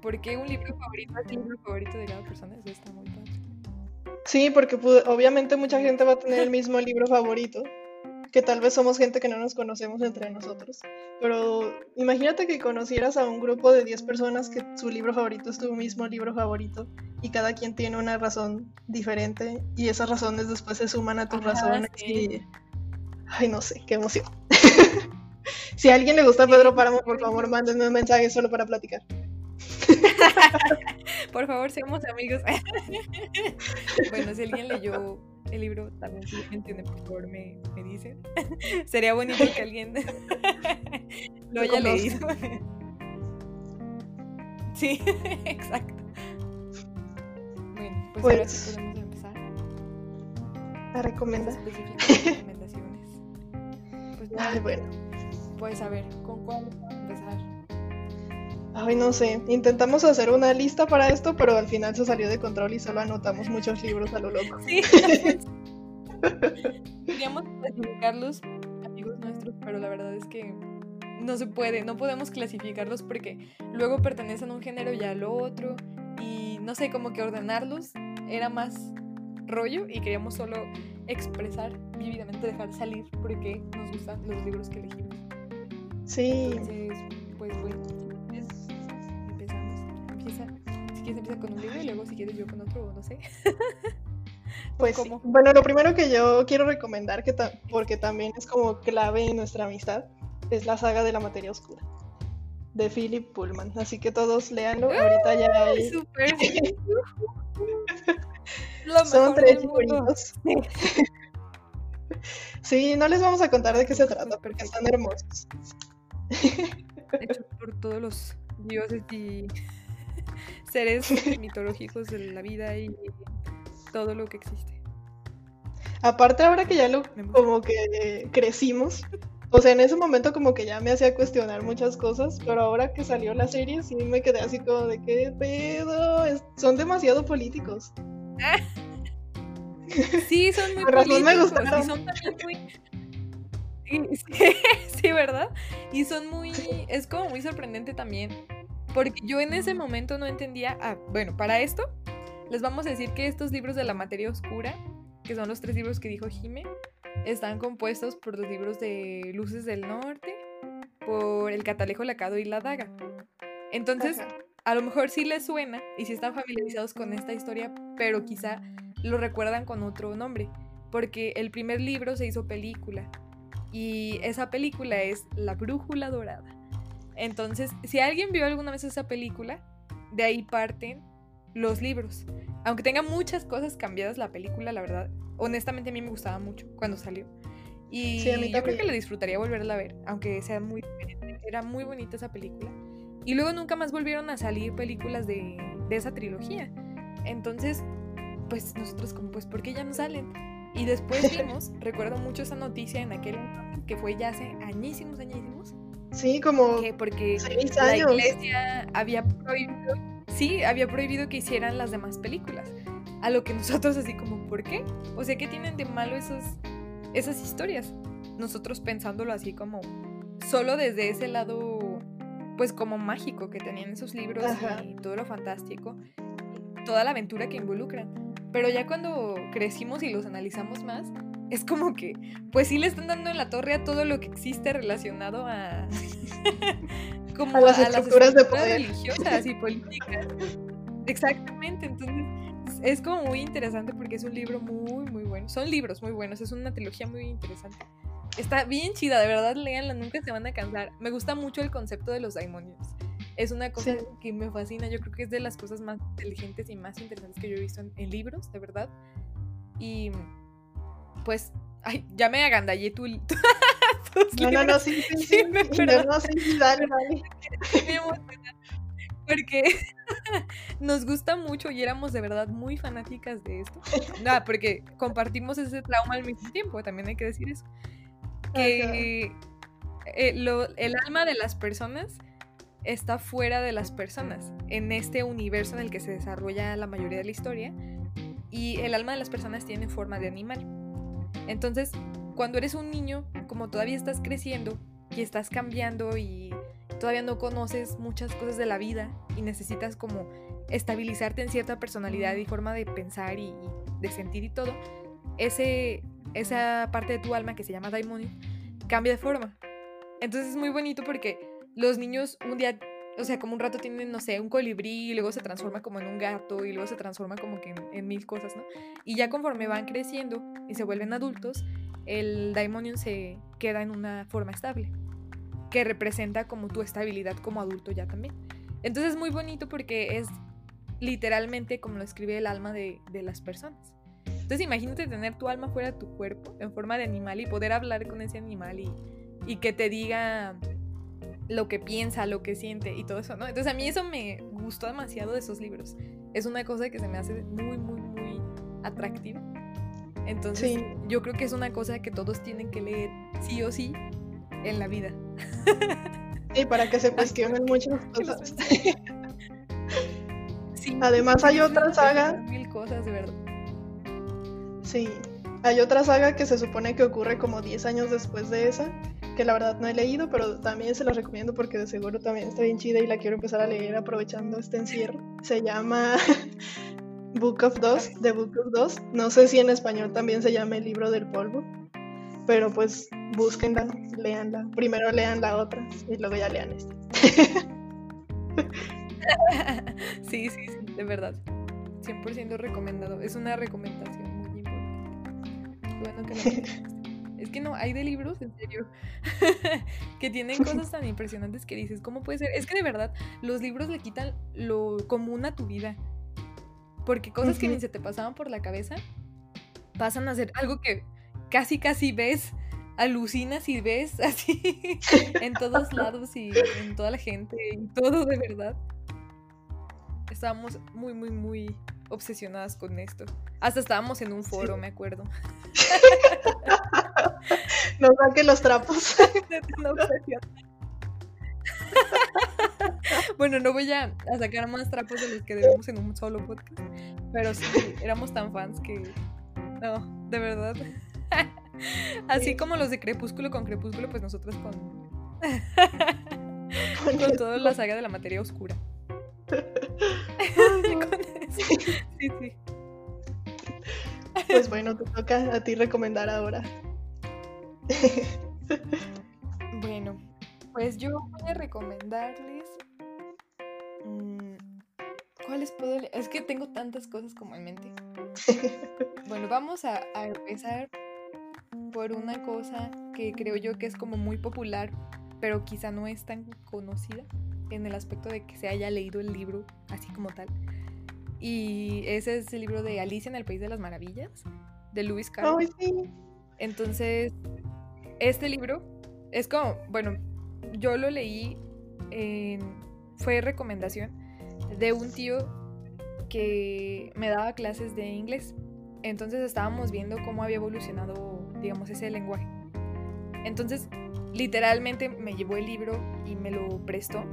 ¿por qué un libro favorito es el libro favorito de cada persona? Eso está muy padre. Sí, porque obviamente mucha gente va a tener el mismo libro favorito, que tal vez somos gente que no nos conocemos entre nosotros. Pero imagínate que conocieras a un grupo de 10 personas que su libro favorito es tu mismo libro favorito y cada quien tiene una razón diferente y esas razones después se suman a tus razones y Ay, no sé, qué emoción. si a alguien le gusta Pedro Páramo, por favor, mándenme un mensaje solo para platicar. por favor, seamos amigos. bueno, si alguien leyó el libro, también si entiende, por favor, me, me dicen. Sería bonito que alguien lo haya leído. sí, exacto. Bueno, pues, ahora sí pues, podemos empezar. A recomendar. Ay, bueno. Pues a ver, ¿con cuál empezar? Ay, no sé. Intentamos hacer una lista para esto, pero al final se salió de control y solo anotamos muchos libros a lo loco. Sí. Queríamos clasificarlos, amigos nuestros, pero la verdad es que no se puede, no podemos clasificarlos porque luego pertenecen a un género y al otro. Y no sé, como que ordenarlos era más rollo y queríamos solo expresar vívidamente, dejar salir porque nos gustan los libros que elegimos. Sí. Entonces, pues bueno, quieres empieza con un libro y luego si quieres yo con otro, no sé. Pues bueno, lo primero que yo quiero recomendar, que porque también es como clave en nuestra amistad, es la saga de la materia oscura de Philip Pullman. Así que todos leanlo. Ahorita ya hay. Super. Son tres bonitos. Sí. no les vamos a contar de qué se trata porque están hermosos. Hechos por todos los dioses y seres mitológicos de la vida y todo lo que existe. Aparte ahora que ya lo como que crecimos, o sea, en ese momento como que ya me hacía cuestionar muchas cosas, pero ahora que salió la serie sí me quedé así como de qué pedo, son demasiado políticos. Sí, son muy políticos. Me gustaron. Y son también muy... sí, ¿verdad? Y son muy... Es como muy sorprendente también. Porque yo en ese momento no entendía... Ah, bueno, para esto les vamos a decir que estos libros de la materia oscura, que son los tres libros que dijo Jime, están compuestos por los libros de Luces del Norte, por El Catalejo, Lacado y la Daga. Entonces, a lo mejor sí les suena y sí están familiarizados con esta historia, pero quizá lo recuerdan con otro nombre, porque el primer libro se hizo película y esa película es La Brújula Dorada. Entonces, si alguien vio alguna vez esa película, de ahí parten los libros. Aunque tenga muchas cosas cambiadas la película, la verdad, honestamente a mí me gustaba mucho cuando salió. Y yo creo que la disfrutaría volverla a ver, aunque sea muy Era muy bonita esa película. Y luego nunca más volvieron a salir películas de, de esa trilogía. Entonces, pues nosotros como, pues, ¿por qué ya no salen? Y después vimos, recuerdo mucho esa noticia en aquel que fue ya hace añísimos, añísimos. Sí, como que porque la iglesia había prohibido, sí, había prohibido que hicieran las demás películas. A lo que nosotros así como, ¿por qué? O sea, ¿qué tienen de malo esos, esas historias? Nosotros pensándolo así como, solo desde ese lado, pues como mágico que tenían esos libros y todo lo fantástico, toda la aventura que involucran. Pero ya cuando crecimos y los analizamos más, es como que, pues sí le están dando en la torre a todo lo que existe relacionado a. como a las, estructuras, de poder. religiosas y políticas. Exactamente, entonces es como muy interesante porque es un libro muy, muy bueno. Son libros muy buenos, es una trilogía muy interesante. Está bien chida, de verdad, léanla, nunca se van a cansar. Me gusta mucho el concepto de los daimonios es una cosa que me fascina. Yo creo que es de las cosas más inteligentes y más interesantes que yo he visto en, libros, de verdad. Y pues, ay, ya me agandallé tú. no, no, no, sí, sí, sí. no, no, sí, dale, dale. Porque nos gusta mucho y éramos de verdad muy fanáticas de esto. Nada, porque compartimos ese trauma al mismo tiempo, también hay que decir eso. Que eh, lo, el alma de las personas está fuera de las personas, en este universo en el que se desarrolla la mayoría de la historia, y el alma de las personas tiene forma de animal. Entonces, cuando eres un niño, como todavía estás creciendo y estás cambiando y todavía no conoces muchas cosas de la vida y necesitas como estabilizarte en cierta personalidad y forma de pensar y, de sentir y todo, ese, esa parte de tu alma que se llama daimonium cambia de forma. Entonces es muy bonito porque los niños un día, o sea, como un rato tienen, no sé, un colibrí y luego se transforma como en un gato y luego se transforma como que en, mil cosas, ¿no? Y ya conforme van creciendo y se vuelven adultos, el Daimonium se queda en una forma estable, que representa como tu estabilidad como adulto ya también. Entonces es muy bonito porque es literalmente como lo escribe el alma de, de las personas. Entonces imagínate tener tu alma fuera de tu cuerpo en forma de animal y poder hablar con ese animal y, y que te diga lo que piensa, lo que siente y todo eso, ¿no? Entonces a mí eso me gustó demasiado de esos libros. Es una cosa que se me hace muy, muy, muy atractiva. Entonces yo creo que es una cosa que todos tienen que leer sí o sí en la vida. Y para que se cuestionen muchas cosas. Además hay otra saga. Mil cosas, de verdad. Sí. Hay otra saga que se supone que ocurre como 10 años después de esa, que la verdad no he leído, pero también se la recomiendo porque de seguro también está bien chida y la quiero empezar a leer aprovechando este encierro. Se llama Book of Dos, The Book of Dos. No sé si en español también se llama El libro del polvo, pero pues búsquenla, leanla. Primero lean la otra y luego ya lean esta. sí, sí, sí, de verdad. 100% recomendado. Es una recomendación muy importante. Bueno que Es que no, hay de libros, en serio, que tienen cosas tan impresionantes que dices, ¿cómo puede ser? Es que de verdad, los libros le quitan lo común a tu vida. Porque cosas que ni se te pasaban por la cabeza pasan a ser algo que casi, casi ves, alucinas y ves así en todos lados y en toda la gente y todo de verdad. Estábamos muy, muy, muy obsesionadas con esto. Hasta estábamos en un foro, me acuerdo. No saquen los trapos. bueno, no voy a, sacar más trapos de los que debemos en un solo podcast. Pero sí, éramos tan fans que. No, de verdad. Así como los de Crepúsculo con Crepúsculo, pues nosotros con. con toda la saga de la materia oscura. Sí, sí. Pues bueno, te toca a ti recomendar ahora. bueno, pues yo voy a recomendarles. Mm, ¿Cuáles puedo leer? Es que tengo tantas cosas como en mente. bueno, vamos a, a empezar por una cosa que creo yo que es como muy popular, pero quizá no es tan conocida en el aspecto de que se haya leído el libro así como tal. Y ese es el libro de Alicia en el País de las Maravillas, de Lewis Carroll. Entonces, este libro es como, bueno, yo lo leí, fue recomendación de un tío que me daba clases de inglés. Entonces estábamos viendo cómo había evolucionado, digamos, ese lenguaje. Entonces, literalmente me llevó el libro y me lo prestó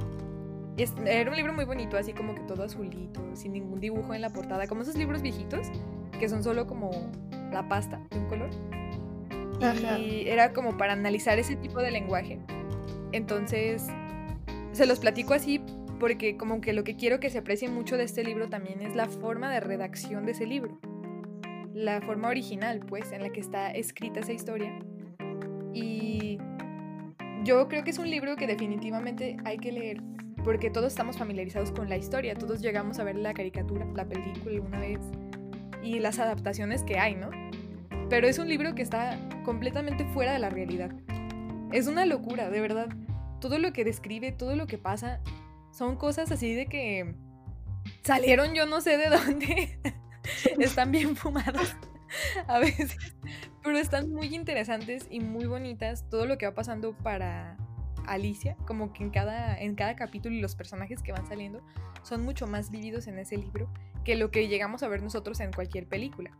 era un libro muy bonito, así como que todo azulito, sin ningún dibujo en la portada, como esos libros viejitos que son solo como la pasta de un color. Y era como para analizar ese tipo de lenguaje. Entonces, se los platico así porque como que lo que quiero que se aprecie mucho de este libro también es la forma de redacción de ese libro. La forma original, pues, en la que está escrita esa historia. Y yo creo que es un libro que definitivamente hay que leer porque todos estamos familiarizados con la historia, todos llegamos a ver la caricatura, la película alguna vez y las adaptaciones que hay, ¿no? Pero es un libro que está completamente fuera de la realidad. Es una locura, de verdad. Todo lo que describe, todo lo que pasa, son cosas así de que salieron yo no sé de dónde. están bien fumadas a veces, pero están muy interesantes y muy bonitas todo lo que va pasando para Alicia, como que en cada, en cada capítulo y los personajes que van saliendo son mucho más vividos en ese libro que lo que llegamos a ver nosotros en cualquier película.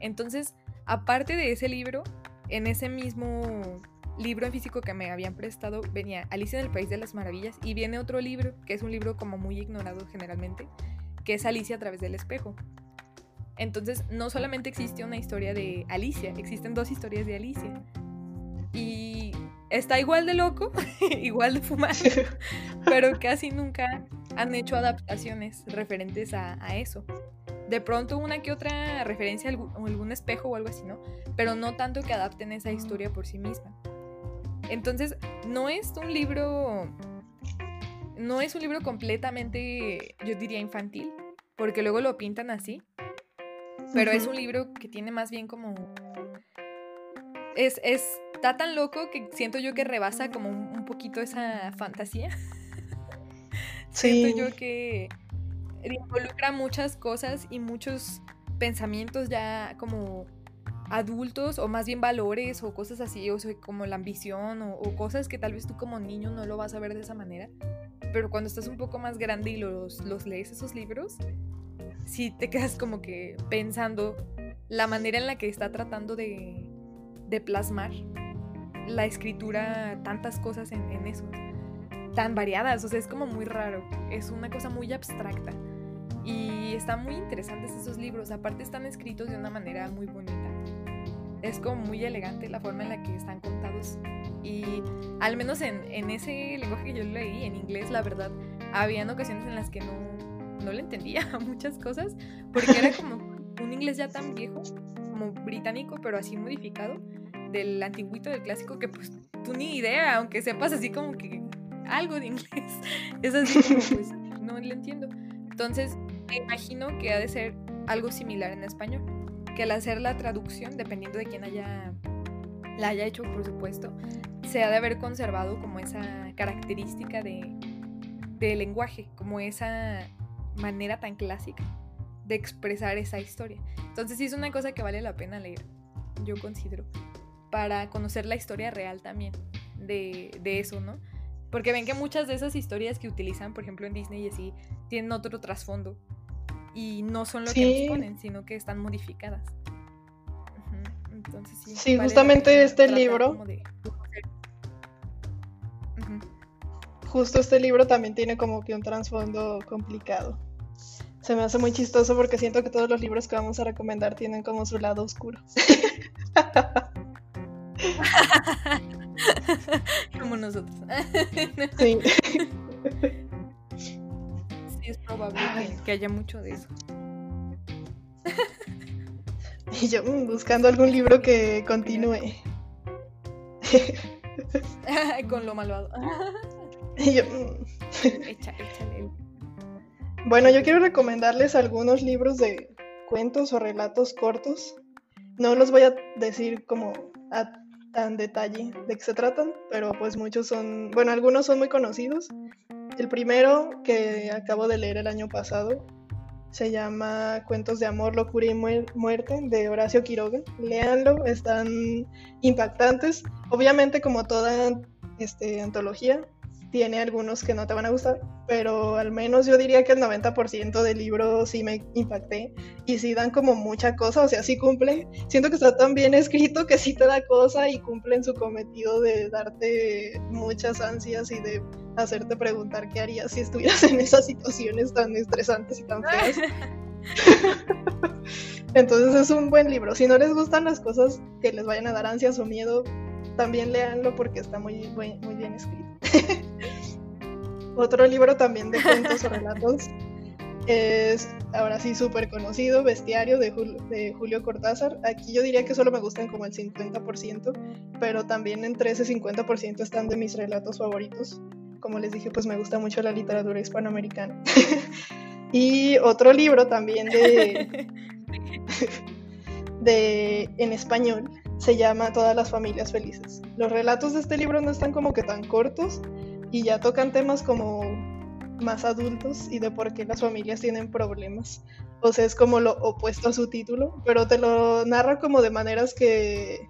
Entonces, aparte de ese libro, en ese mismo libro en físico que me habían prestado venía Alicia en el País de las Maravillas y viene otro libro, que es un libro como muy ignorado generalmente, que es Alicia a través del espejo. Entonces, no solamente existe una historia de Alicia, existen dos historias de Alicia. Y está igual de loco, igual de fumado, pero casi nunca han hecho adaptaciones referentes a, eso. De pronto una que otra referencia a algún, espejo o algo así, ¿no? Pero no tanto que adapten esa historia por sí misma. Entonces, no es un libro. No es un libro completamente, yo diría, infantil, porque luego lo pintan así. Pero es un libro que tiene más bien como. Es, es está tan loco que siento yo que rebasa como un, poquito esa fantasía. Sí. Siento yo que involucra muchas cosas y muchos pensamientos ya como adultos o más bien valores o cosas así, o sea, como la ambición o, cosas que tal vez tú como niño no lo vas a ver de esa manera, pero cuando estás un poco más grande y los, los lees esos libros, sí te quedas como que pensando la manera en la que está tratando de, de plasmar la escritura tantas cosas en, eso, tan variadas, o sea, es como muy raro, es una cosa muy abstracta. Y están muy interesantes esos libros, aparte están escritos de una manera muy bonita. Es como muy elegante la forma en la que están contados. Y al menos en, en ese lenguaje que yo leí, en inglés, la verdad, habían ocasiones en las que no, no le entendía muchas cosas, porque era como un inglés ya tan viejo, como británico, pero así modificado, del antiguito, del clásico, que pues tú ni idea, aunque sepas así como que algo de inglés, es así como pues no le entiendo. Entonces, me imagino que ha de ser algo similar en español, que al hacer la traducción, dependiendo de quién haya la haya hecho, por supuesto, se ha de haber conservado como esa característica de, de lenguaje, como esa manera tan clásica de expresar esa historia. Entonces sí es una cosa que vale la pena leer, yo considero, para conocer la historia real también de, de eso, ¿no? Porque ven que muchas de esas historias que utilizan, por ejemplo en Disney y así, tienen otro trasfondo y no son lo que nos ponen, sino que están modificadas. Entonces sí. Sí, justamente este libro. Justo este libro también tiene como que un trasfondo complicado. Se me hace muy chistoso porque siento que todos los libros que vamos a recomendar tienen como su lado oscuro. como nosotros. sí. Sí, es probable que, haya mucho de eso. y yo buscando algún libro que continúe. Con lo malvado. y yo. Bueno, yo quiero recomendarles algunos libros de cuentos o relatos cortos. No los voy a decir como a tan detalle de qué se tratan, pero pues muchos son, bueno, algunos son muy conocidos. El primero que acabo de leer el año pasado se llama Cuentos de Amor, Locura y Muerte de Horacio Quiroga. Leanlo, están impactantes. Obviamente como toda este, antología, tiene algunos que no te van a gustar, pero al menos yo diría que el 90% del libro sí me impacté y sí dan como mucha cosa, o sea, sí cumplen. Siento que está tan bien escrito que sí te da cosa y cumplen su cometido de darte muchas ansias y de hacerte preguntar qué harías si estuvieras en esas situaciones tan estresantes y tan feas. Entonces es un buen libro. Si no les gustan las cosas que les vayan a dar ansias o miedo, también léanlo porque está muy, muy, muy bien escrito. Otro libro también de cuentos o relatos es ahora sí súper conocido, Bestiario de, Julio Cortázar. Aquí yo diría que solo me gustan como el 50%, pero también entre ese 50% están de mis relatos favoritos. Como les dije, pues me gusta mucho la literatura hispanoamericana. y otro libro también de, de en español se llama Todas las familias felices. Los relatos de este libro no están como que tan cortos y ya tocan temas como más adultos y de por qué las familias tienen problemas. O sea, es como lo opuesto a su título, pero te lo narra como de maneras que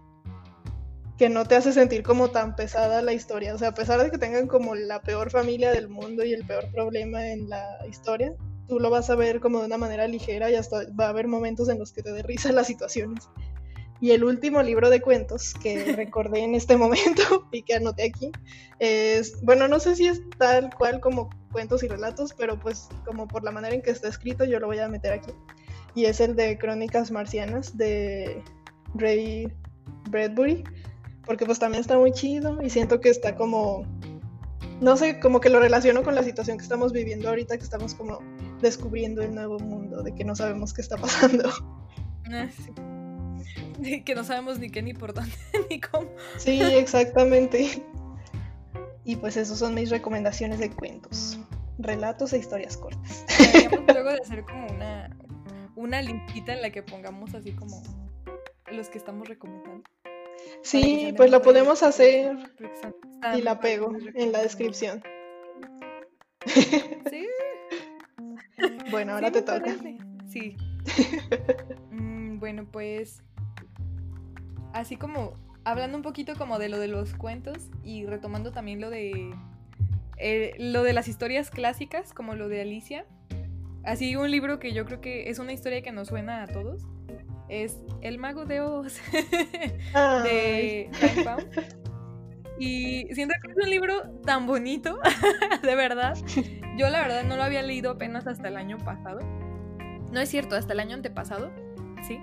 que no te hace sentir como tan pesada la historia. O sea, a pesar de que tengan como la peor familia del mundo y el peor problema en la historia, tú lo vas a ver como de una manera ligera y hasta va a haber momentos en los que te dé las situaciones. Y el último libro de cuentos que recordé en este momento y que anoté aquí es, bueno, no sé si es tal cual como cuentos y relatos, pero pues como por la manera en que está escrito yo lo voy a meter aquí. Y es el de Crónicas Marcianas de Ray Bradbury, porque pues también está muy chido y siento que está como, no sé, como que lo relaciono con la situación que estamos viviendo ahorita, que estamos como descubriendo el nuevo mundo, de que no sabemos qué está pasando. Ah, que no sabemos ni qué, ni por dónde, ni cómo. Sí, exactamente. Y pues esos son mis recomendaciones de cuentos, relatos e historias cortas. Deberíamos luego de hacer como una, una limpita en la que pongamos así como los que estamos recomendando. Sí, pues lo podemos hacer y la pego en la descripción. Sí. bueno, ahora te toca. Sí. Mm, bueno, pues así como hablando un poquito como de lo de los cuentos y retomando también lo de eh, lo de las historias clásicas, como lo de Alicia. Así un libro que yo creo que es una historia que nos suena a todos. Es El Mago de Oz de Time Y siento que es un libro tan bonito, de verdad. Yo la verdad no lo había leído apenas hasta el año pasado. No es cierto, hasta el año antepasado, ¿sí?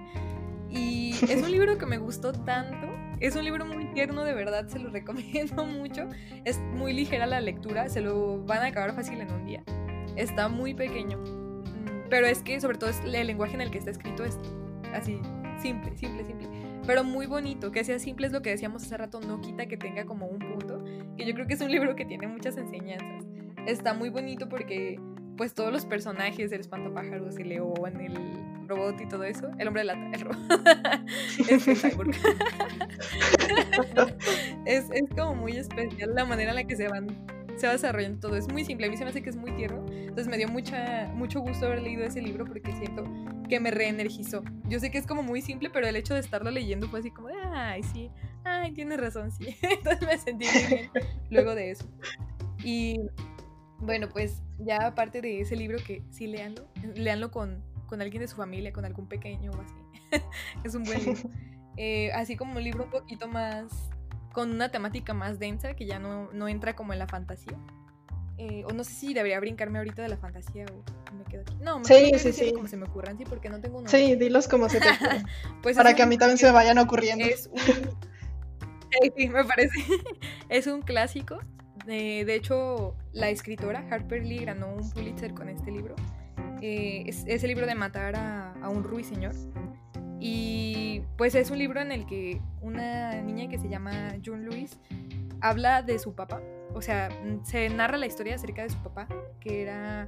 Y es un libro que me gustó tanto. Es un libro muy tierno, de verdad, se lo recomiendo mucho. Es muy ligera la lectura, se lo van a acabar fácil en un día. Está muy pequeño. Mm, pero es que sobre todo es el lenguaje en el que está escrito es así, simple, simple, simple pero muy bonito. Que sea simple es lo que decíamos hace rato, no quita que tenga como un punto. Que yo creo que es un libro que tiene muchas enseñanzas. Está muy bonito porque, pues, todos los personajes, el espantapájaros, el león, el robot y todo eso, el hombre de lata, el robot, es, es, es como muy especial la manera en la que se van se va desarrollando todo. Es muy simple, a mí se me hace que es muy tierno. Entonces me dio mucha, mucho gusto haber leído ese libro porque siento que me reenergizó. Yo sé que es como muy simple, pero el hecho de estarlo leyendo fue así como, ay, sí, ay, tienes razón, sí. Entonces me sentí muy bien luego de eso. Y bueno, pues ya aparte de ese libro que sí leanlo, leanlo con, con alguien de su familia, con algún pequeño o así. es un buen libro. Eh, así como un libro un poquito más con una temática más densa que ya no, no entra como en la fantasía. Eh, o no sé si debería brincarme ahorita de la fantasía o me quedo aquí. No, me sí, sí, sí. como se me ocurran, sí, porque no tengo uno. Sí, dilos como se te ocurran. pues Para que a mí también se me vayan ocurriendo. Es un... sí, me parece. es un clásico. de hecho, la escritora Harper Lee ganó un Pulitzer con este libro. Eh, es, el libro de matar a, a un ruiseñor. Y pues es un libro en el que una niña que se llama June Louis habla de su papá. O sea, se narra la historia acerca de su papá, que era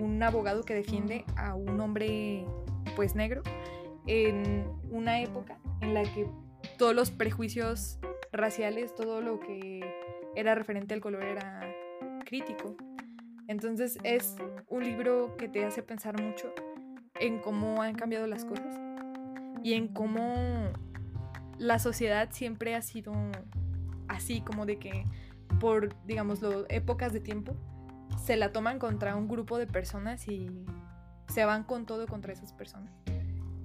un abogado que defiende a un hombre pues negro en una época en la que todos los prejuicios raciales, todo lo que era referente al color era crítico. Entonces es un libro que te hace pensar mucho en cómo han cambiado las cosas y en cómo la sociedad siempre ha sido así, como de que por, digamos, épocas de tiempo, se la toman contra un grupo de personas y se van con todo contra esas personas.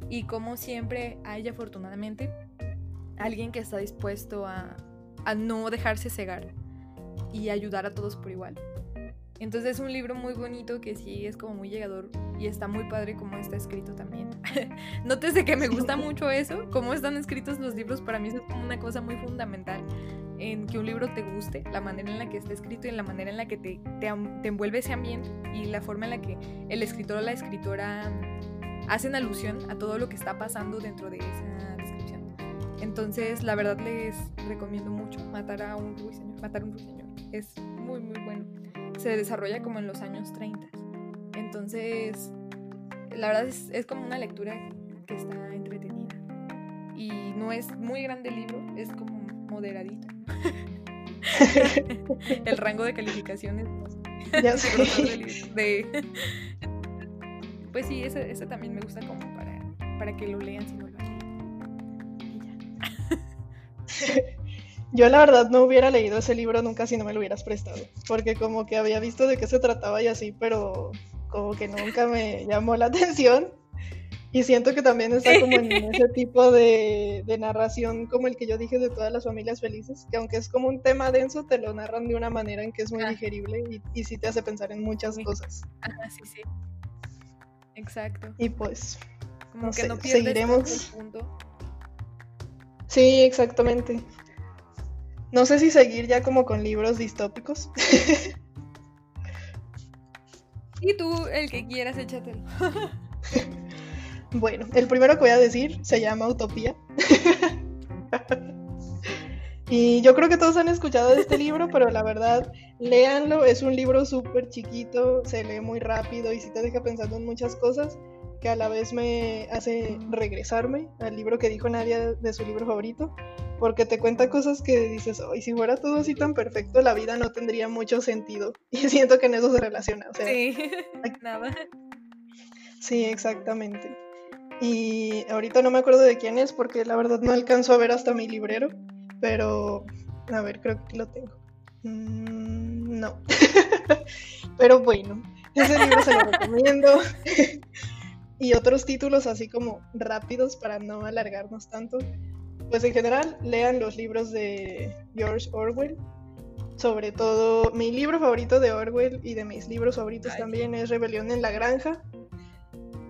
Y como siempre hay afortunadamente alguien que está dispuesto a, a no dejarse cegar y ayudar a todos por igual. Entonces es un libro muy bonito que sí es como muy llegador y está muy padre como está escrito también. Nótese que me gusta mucho eso, cómo están escritos los libros, para mí es como una cosa muy fundamental en que un libro te guste, la manera en la que está escrito y en la manera en la que te, te, te envuelve ese ambiente y la forma en la que el escritor o la escritora hacen alusión a todo lo que está pasando dentro de esa descripción. Entonces, la verdad les recomiendo mucho matar a un ruiseñor, matar a un ruiseñor. Es muy muy bueno se desarrolla como en los años 30. Entonces, la verdad es, es como una lectura que está entretenida. Y no es muy grande el libro, es como moderadito. el rango de calificaciones. Ya de, pues sí, ese, ese, también me gusta como para, para que lo lean si no lo han ya. Yo la verdad no hubiera leído ese libro nunca si no me lo hubieras prestado, porque como que había visto de qué se trataba y así, pero como que nunca me llamó la atención. Y siento que también está como en ese tipo de, narración como el que yo dije de todas las familias felices, que aunque es como un tema denso, te lo narran de una manera en que es muy digerible y, y sí te hace pensar en muchas cosas. Ajá, sí, sí. Exacto. Y pues, como que no seguiremos. punto. Sí, exactamente. No sé si seguir ya como con libros distópicos. y tú, el que quieras, échatelo. bueno, el primero que voy a decir se llama Utopía. y yo creo que todos han escuchado de este libro, pero la verdad, léanlo. Es un libro súper chiquito, se lee muy rápido y sí te deja pensando en muchas cosas que a la vez me hace regresarme al libro que dijo Nadia de su libro favorito, porque te cuenta cosas que dices, y si fuera todo así tan perfecto, la vida no tendría mucho sentido. Y siento que en eso se relaciona. O sea, sí, nada. Sí, exactamente. Y ahorita no me acuerdo de quién es, porque la verdad no alcanzo a ver hasta mi librero, pero a ver, creo que lo tengo. Mm, no. pero bueno, ese libro se lo recomiendo. y otros títulos así como rápidos para no alargarnos tanto. Pues en general, lean los libros de George Orwell. Sobre todo, mi libro favorito de Orwell y de mis libros favoritos también es Rebelión en la Granja.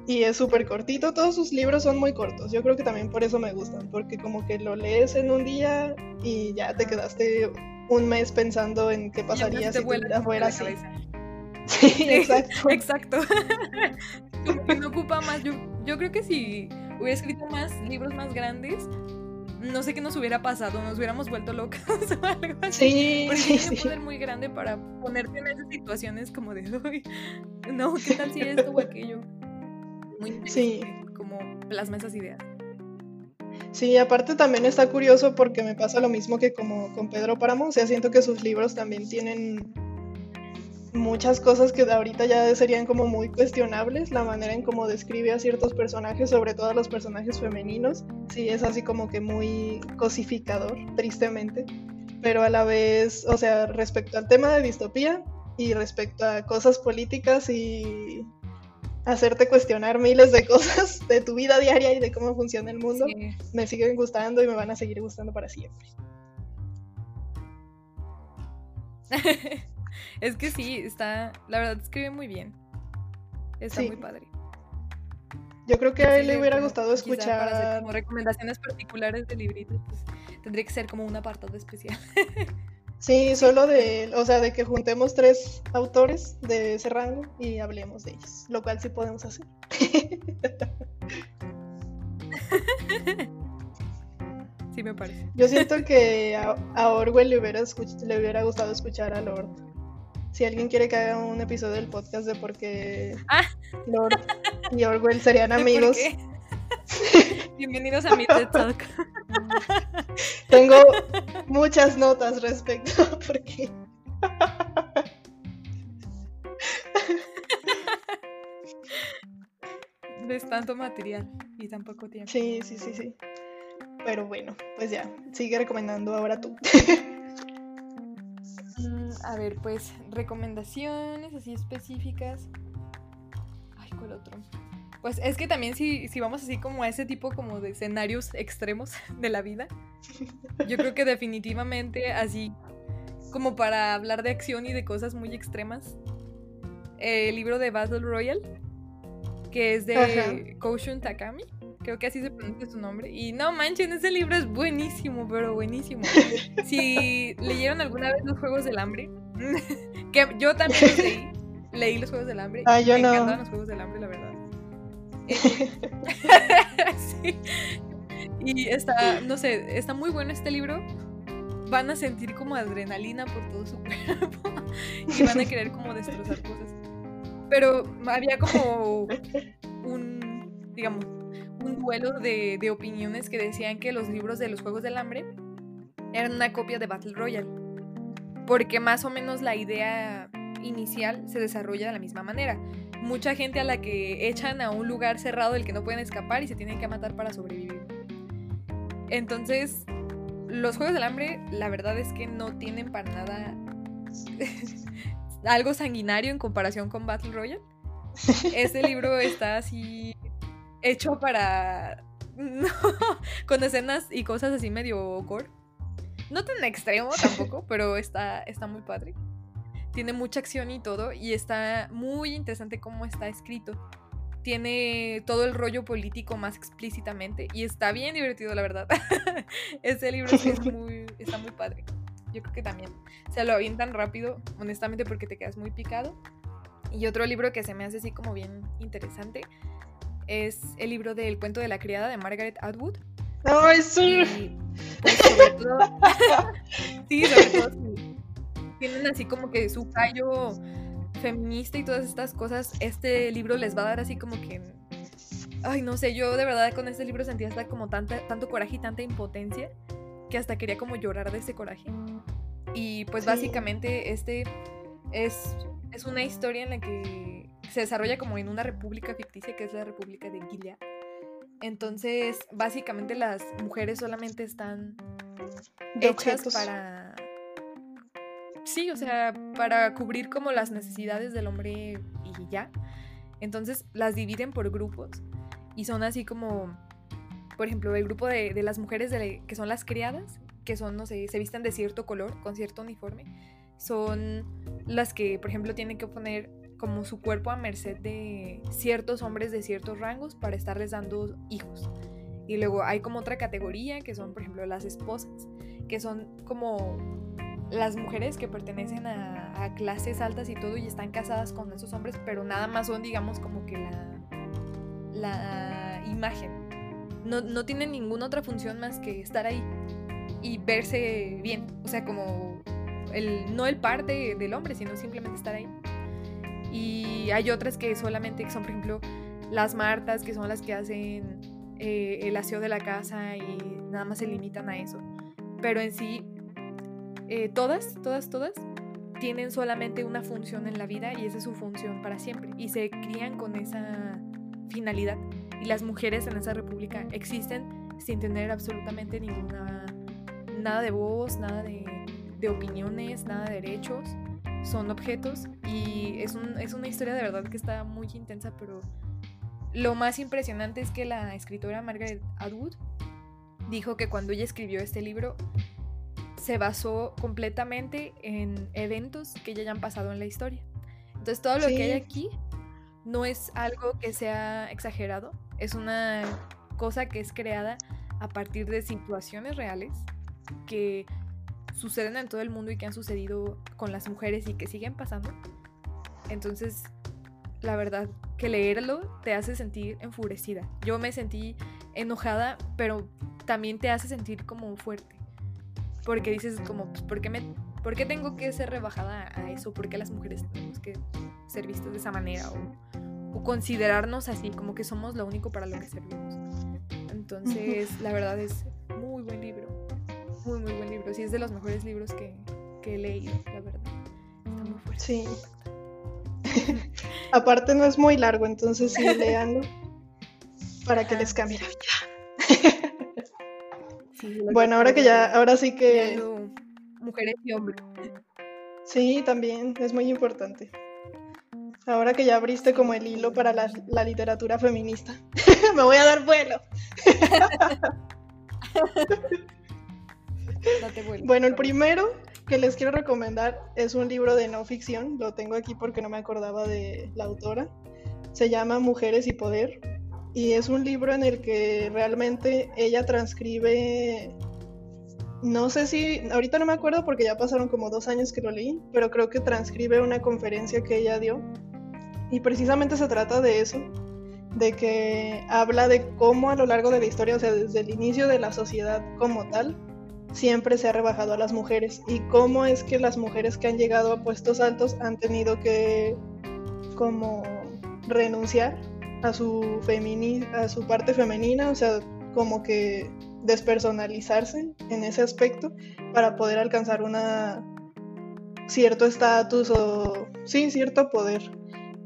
Y es súper cortito, todos sus libros son muy cortos. Yo creo que también por eso me gustan, porque como que lo lees en un día y ya te quedaste un mes pensando en qué pasaría si tu fuera así. Sí, exacto. exacto. no ocupa más. Yo, yo creo que si hubiera escrito más libros más grandes, no sé qué nos hubiera pasado, nos hubiéramos vuelto locas o algo así. Sí, Porque sí, tiene un poder muy grande para ponerte en esas situaciones como de, Uy, no, ¿qué tal si esto o aquello? Muy sí. como plasma esas ideas. Sí, aparte también está curioso porque me pasa lo mismo que como con Pedro Páramo, o sea, siento que sus libros también tienen muchas cosas que ahorita ya serían como muy cuestionables, la manera en cómo describe a ciertos personajes, sobre todo a los personajes femeninos, sí es así como que muy cosificador, tristemente, pero a la vez, o sea, respecto al tema de distopía y respecto a cosas políticas y hacerte cuestionar miles de cosas de tu vida diaria y de cómo funciona el mundo, me siguen gustando y me van a seguir gustando para siempre. es que sí, está, la verdad escribe muy bien. Está muy padre. Yo creo que a él le hubiera gustado escuchar. Para hacer como recomendaciones particulares de libritos, pues tendría que ser como un apartado especial. sí, solo de, o sea, de que juntemos tres autores de ese rango y hablemos de ellos, lo cual sí podemos hacer. sí, me parece. Yo siento que a, Orwell le hubiera, le hubiera gustado escuchar a Lord. Si alguien quiere que haga un episodio del podcast de por qué ah. Lord y Orwell serían amigos. Bienvenidos a mi TED Talk. Tengo muchas notas respecto a por qué. Es tanto material y tan poco tiempo. Sí, sí, sí, sí. Pero bueno, pues ya, sigue recomendando ahora tú. A ver, pues recomendaciones así específicas. Ay, ¿cuál otro? Pues es que también si, si vamos así como a ese tipo como de escenarios extremos de la vida, yo creo que definitivamente así como para hablar de acción y de cosas muy extremas, el libro de Battle Royale, que es de Koshun Takami. Creo que así se pronuncia su nombre. Y no manchen, ese libro es buenísimo, pero buenísimo. si leyeron alguna vez los Juegos del Hambre, que yo también los leí, leí los Juegos del Hambre. Ah, yo me no. encantaban los Juegos del Hambre, la verdad. sí. Y está, no sé, está muy bueno este libro. Van a sentir como adrenalina por todo su cuerpo y van a querer como destrozar cosas. Pero había como un, digamos, un duelo de, opiniones que decían que los libros de los Juegos del Hambre eran una copia de Battle Royale. Porque más o menos la idea inicial se desarrolla de la misma manera. Mucha gente a la que echan a un lugar cerrado del que no pueden escapar y se tienen que matar para sobrevivir. Entonces, los Juegos del Hambre, la verdad es que no tienen para nada algo sanguinario en comparación con Battle Royale. Este libro está así hecho para. con escenas y cosas así medio gore. No tan extremo tampoco, pero está, está muy padre. Tiene mucha acción y todo, y está muy interesante cómo está escrito. Tiene todo el rollo político más explícitamente, y está bien divertido, la verdad. Ese libro muy, está muy padre. Yo creo que también se lo avientan rápido, honestamente, porque te quedas muy picado. Y otro libro que se me hace así como bien interesante es el libro del cuento de la criada de Margaret Atwood. ¡Ay, sí! Pues, sobre todo, sí, sobre todo tienen así como que su callo feminista y todas estas cosas, este libro les va a dar así como que... Ay, no sé, yo de verdad con este libro sentía hasta como tanta, tanto coraje y tanta impotencia que hasta quería como llorar de ese coraje. Y pues básicamente este es, es una historia en la que se desarrolla como en una república ficticia que es la República de Gilead. Entonces, básicamente las mujeres solamente están hechas para... Sí, o sea, para cubrir como las necesidades del hombre y ya. Entonces las dividen por grupos y son así como por ejemplo, el grupo de, las mujeres que son las criadas, que son, no sé, se visten de cierto color, con cierto uniforme, son las que, por ejemplo, tienen que poner como su cuerpo a merced de ciertos hombres de ciertos rangos para estarles dando hijos. Y luego hay como otra categoría que son, por ejemplo, las esposas, que son como las mujeres que pertenecen a, clases altas y todo y están casadas con esos hombres, pero nada más son, digamos, como que la, la imagen. No, no tienen ninguna otra función más que estar ahí y verse bien. O sea, como el, no el parte del hombre, sino simplemente estar ahí. Y hay otras que solamente son, por ejemplo, las martas, que son las que hacen eh, el aseo de la casa y nada más se limitan a eso. Pero en sí, eh, todas, todas, todas tienen solamente una función en la vida y esa es su función para siempre. Y se crían con esa finalidad. Y las mujeres en esa república existen sin tener absolutamente ninguna, nada de voz, nada de, de opiniones, nada de derechos. Son objetos y es, un, es una historia de verdad que está muy intensa, pero lo más impresionante es que la escritora Margaret Atwood dijo que cuando ella escribió este libro se basó completamente en eventos que ya hayan pasado en la historia. Entonces todo lo que hay aquí no es algo que sea exagerado, es una cosa que es creada a partir de situaciones reales que suceden en todo el mundo y que han sucedido con las mujeres y que siguen pasando. Entonces, la verdad que leerlo te hace sentir enfurecida. Yo me sentí enojada, pero también te hace sentir como fuerte porque dices como, pues, ¿por qué, me, ¿por qué tengo que ser rebajada a eso? ¿Por qué las mujeres tenemos que ser vistas de esa manera? O, o considerarnos así, como que somos lo único para lo que servimos. Entonces, la verdad es muy buen libro. Muy, muy buen libro. Sí, es de los mejores libros que, que he leído, la verdad. Está muy fuerte. Sí. Aparte no es muy largo, entonces sí, leanlo para que les cambie la vida bueno, ahora que ya, ahora sí que... Mujeres y hombres. Sí, también, es muy importante. Ahora que ya abriste como el hilo para la, literatura feminista, me voy a dar vuelo. Bueno, el primero que les quiero recomendar es un libro de no ficción, lo tengo aquí porque no me acordaba de la autora. Se llama Mujeres y Poder y es un libro en el que realmente ella transcribe, no sé si, ahorita no me acuerdo porque ya pasaron como dos años que lo leí, pero creo que transcribe una conferencia que ella dio y precisamente se trata de eso, de que habla de cómo a lo largo de la historia, o sea, desde el inicio de la sociedad como tal, siempre se ha rebajado a las mujeres. Y cómo es que las mujeres que han llegado a puestos altos han tenido que como renunciar a su, a su parte femenina, o sea, como que despersonalizarse en ese aspecto para poder alcanzar una cierto estatus o sí, cierto poder.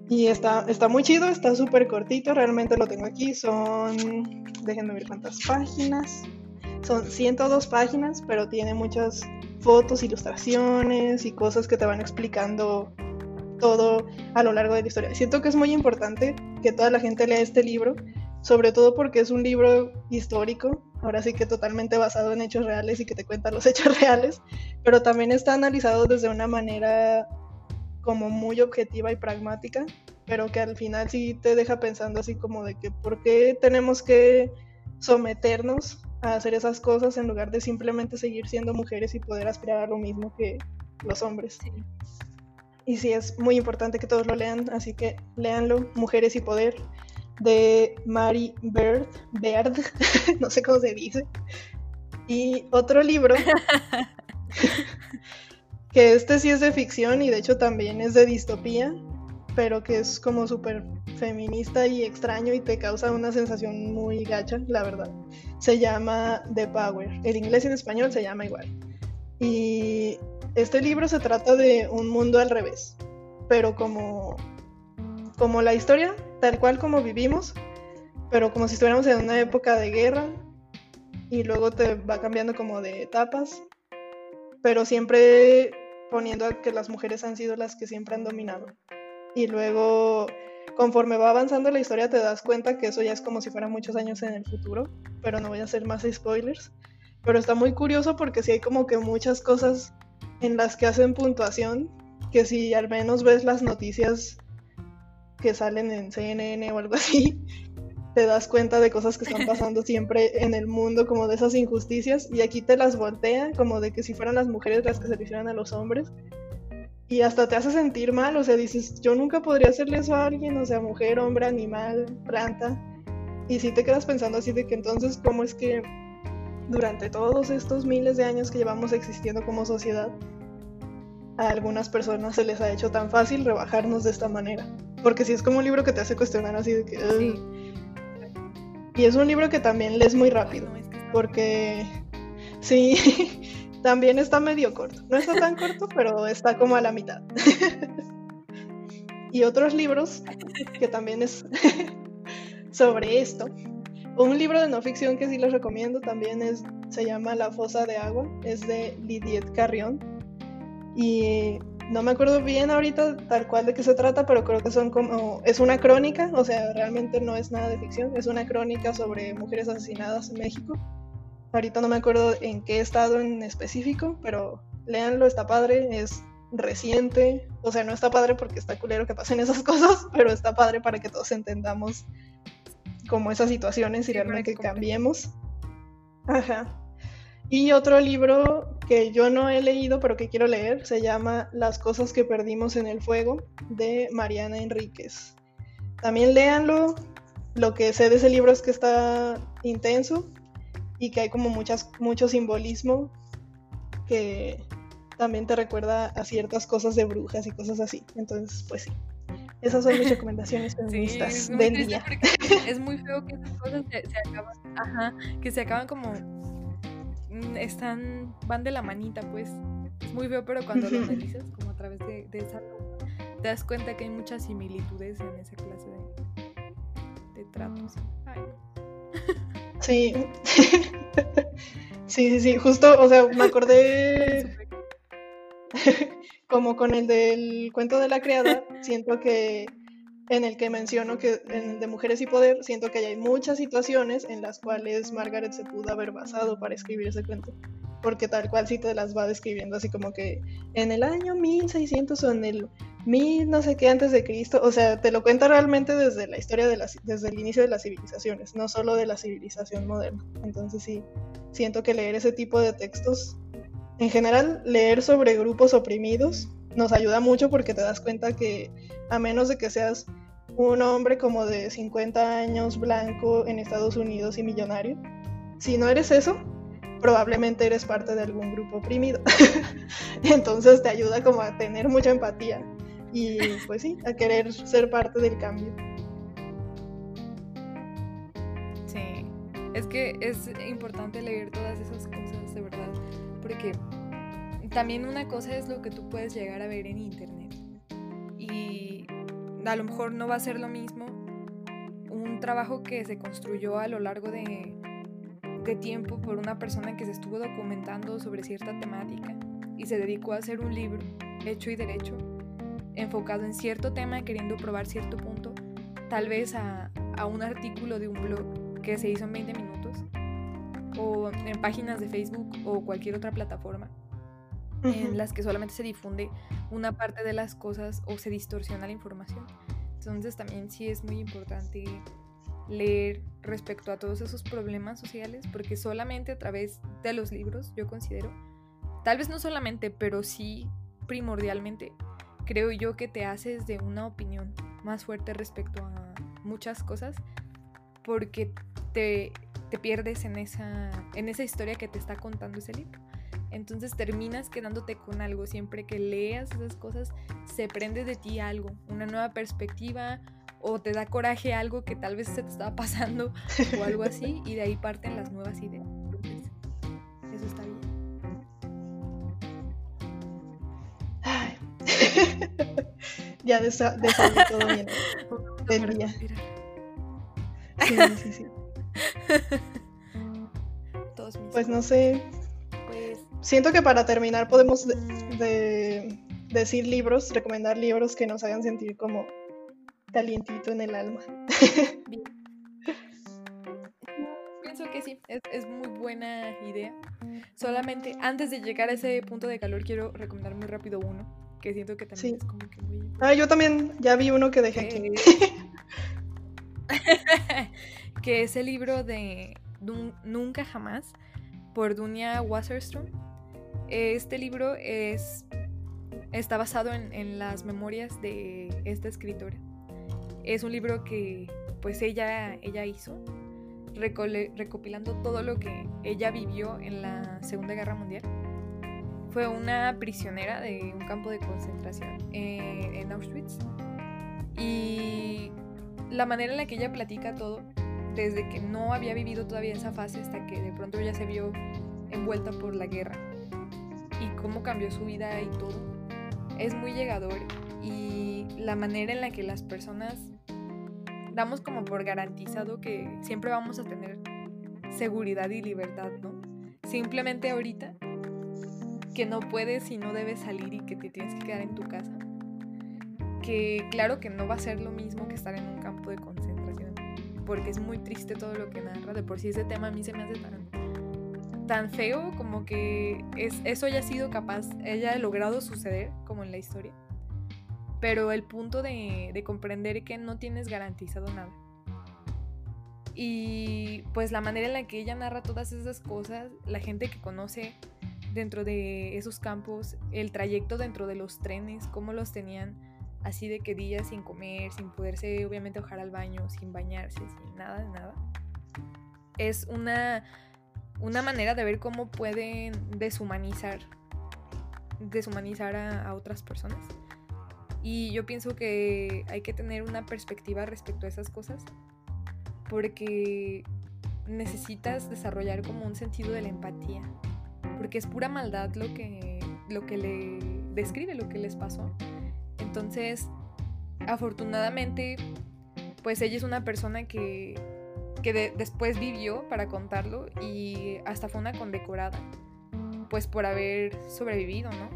Y está, está muy chido, está súper cortito, realmente lo tengo aquí, son, déjenme ver cuántas páginas, son 102 páginas, pero tiene muchas fotos, ilustraciones y cosas que te van explicando todo a lo largo de la historia. Siento que es muy importante que toda la gente lea este libro, sobre todo porque es un libro histórico, ahora sí que totalmente basado en hechos reales y que te cuenta los hechos reales, pero también está analizado desde una manera como muy objetiva y pragmática, pero que al final sí te deja pensando así como de que por qué tenemos que someternos a hacer esas cosas en lugar de simplemente seguir siendo mujeres y poder aspirar a lo mismo que los hombres. Y sí, es muy importante que todos lo lean, así que léanlo, Mujeres y Poder, de Mary Bird, Bird, no sé cómo se dice. Y otro libro, que este sí es de ficción y de hecho también es de distopía, pero que es como súper feminista y extraño y te causa una sensación muy gacha, la verdad. Se llama The Power. El inglés y en español se llama igual. Y este libro se trata de un mundo al revés, pero como, como la historia, tal cual como vivimos, pero como si estuviéramos en una época de guerra y luego te va cambiando como de etapas, pero siempre poniendo a que las mujeres han sido las que siempre han dominado. Y luego conforme va avanzando la historia te das cuenta que eso ya es como si fuera muchos años en el futuro, pero no voy a hacer más spoilers. Pero está muy curioso porque sí hay como que muchas cosas en las que hacen puntuación, que si al menos ves las noticias que salen en CNN o algo así, te das cuenta de cosas que están pasando siempre en el mundo, como de esas injusticias, y aquí te las voltea, como de que si fueran las mujeres las que se le hicieran a los hombres, y hasta te hace sentir mal, o sea, dices, yo nunca podría hacerle eso a alguien, o sea, mujer, hombre, animal, planta, y si te quedas pensando así de que entonces, ¿cómo es que durante todos estos miles de años que llevamos existiendo como sociedad, a algunas personas se les ha hecho tan fácil rebajarnos de esta manera? Porque si es como un libro que te hace cuestionar así de que... Y es un libro que también lees muy rápido, porque sí, también está medio corto. No está tan corto, pero está como a la mitad. y otros libros que también es sobre esto. Un libro de no ficción que sí les recomiendo también es, se llama La fosa de agua, es de Lidiet Carrión. Y no me acuerdo bien ahorita tal cual de qué se trata, pero creo que son como, es una crónica, o sea, realmente no es nada de ficción, es una crónica sobre mujeres asesinadas en México. Ahorita no me acuerdo en qué estado en específico, pero léanlo, está padre, es reciente, o sea, no está padre porque está culero que pasen esas cosas, pero está padre para que todos entendamos como esas situaciones y realmente cambiemos. Ajá. Y otro libro que yo no he leído, pero que quiero leer, se llama Las cosas que perdimos en el fuego, de Mariana Enríquez. También léanlo. Lo que sé de ese libro es que está intenso y que hay como muchas, mucho simbolismo que también te recuerda a ciertas cosas de brujas y cosas así. Entonces, pues sí. Esas son mis recomendaciones feministas del día. Es muy feo que esas cosas se, acaban, ajá, que se acaban como Mm, están, van de la manita, pues. Es muy feo, pero cuando lo analizas, como a través de, esa, te das cuenta que hay muchas similitudes en esa clase de, de tratos. Sí. sí, sí, sí. Justo, o sea, me acordé como con el del cuento de la criada, siento que en el que menciono que en de Mujeres y Poder, siento que hay muchas situaciones en las cuales Margaret se pudo haber basado para escribir ese cuento. Porque tal cual sí te las va describiendo así como que en el año 1600 o en el 1000 no sé qué antes de Cristo, o sea, te lo cuenta realmente desde la historia desde el inicio de las civilizaciones, no solo de la civilización moderna. Entonces sí, siento que leer ese tipo de textos, en general leer sobre grupos oprimidos, nos ayuda mucho porque te das cuenta que a menos de que seas un hombre como de 50 años, blanco, en Estados Unidos y millonario, si no eres eso, probablemente eres parte de algún grupo oprimido. Entonces te ayuda como a tener mucha empatía y pues sí, a querer ser parte del cambio. Sí, es que es importante leer todas esas cosas de verdad, porque también una cosa es lo que tú puedes llegar a ver en internet. Y a lo mejor no va a ser lo mismo un trabajo que se construyó a lo largo de, de tiempo por una persona que se estuvo documentando sobre cierta temática y se dedicó a hacer un libro hecho y derecho, enfocado en cierto tema, queriendo probar cierto punto, tal vez a, a un artículo de un blog que se hizo en 20 minutos, o en páginas de Facebook o cualquier otra plataforma en las que solamente se difunde una parte de las cosas o se distorsiona la información. Entonces también sí es muy importante leer respecto a todos esos problemas sociales, porque solamente a través de los libros, yo considero, tal vez no solamente, pero sí primordialmente, creo yo que te haces de una opinión más fuerte respecto a muchas cosas, porque te, te pierdes en esa, en esa historia que te está contando ese libro. Entonces terminas quedándote con algo. Siempre que leas esas cosas, se prende de ti algo, una nueva perspectiva o te da coraje algo que tal vez se te estaba pasando o algo así y de ahí parten las nuevas ideas. ya de, todo bien. Del día. Sí, sí, sí. pues no sé, siento que para terminar podemos decir libros, recomendar libros que nos hagan sentir como calientito en el alma. Pienso que sí, es, muy buena idea. Solamente antes de llegar a ese punto de calor quiero recomendar muy rápido uno, que siento que también es como que muy... Ah, yo también ya vi uno que dejé aquí. que es el libro de Nunca Jamás por Dunia Wasserstrom. Este libro es, está basado en, las memorias de esta escritora. Es un libro que pues ella, ella hizo, recopilando todo lo que ella vivió en la Segunda Guerra Mundial. Fue una prisionera de un campo de concentración en Auschwitz. Y la manera en la que ella platica todo, desde que no había vivido todavía esa fase hasta que de pronto ella se vio envuelta por la guerra y cómo cambió su vida y todo, es muy llegador y la manera en la que las personas damos como por garantizado que siempre vamos a tener seguridad y libertad, ¿no? Simplemente ahorita que no puedes y no debes salir y que te tienes que quedar en tu casa que claro que no va a ser lo mismo que estar en un campo de concentración, porque es muy triste todo lo que narra, de por sí ese tema a mí se me hace tan, tan feo como que es, eso haya sido capaz, haya logrado suceder como en la historia, pero el punto de, de comprender que no tienes garantizado nada. Y pues la manera en la que ella narra todas esas cosas, la gente que conoce dentro de esos campos, el trayecto dentro de los trenes, cómo los tenían así de que días sin comer, sin poderse obviamente bajar al baño, sin bañarse, sin nada de nada. Es una, una manera de ver cómo pueden deshumanizar, deshumanizar a, a otras personas. Y yo pienso que hay que tener una perspectiva respecto a esas cosas, porque necesitas desarrollar como un sentido de la empatía, porque es pura maldad lo que, lo que le describe, lo que les pasó. Entonces, afortunadamente, pues ella es una persona que, después vivió para contarlo y hasta fue una condecorada, pues por haber sobrevivido, ¿no?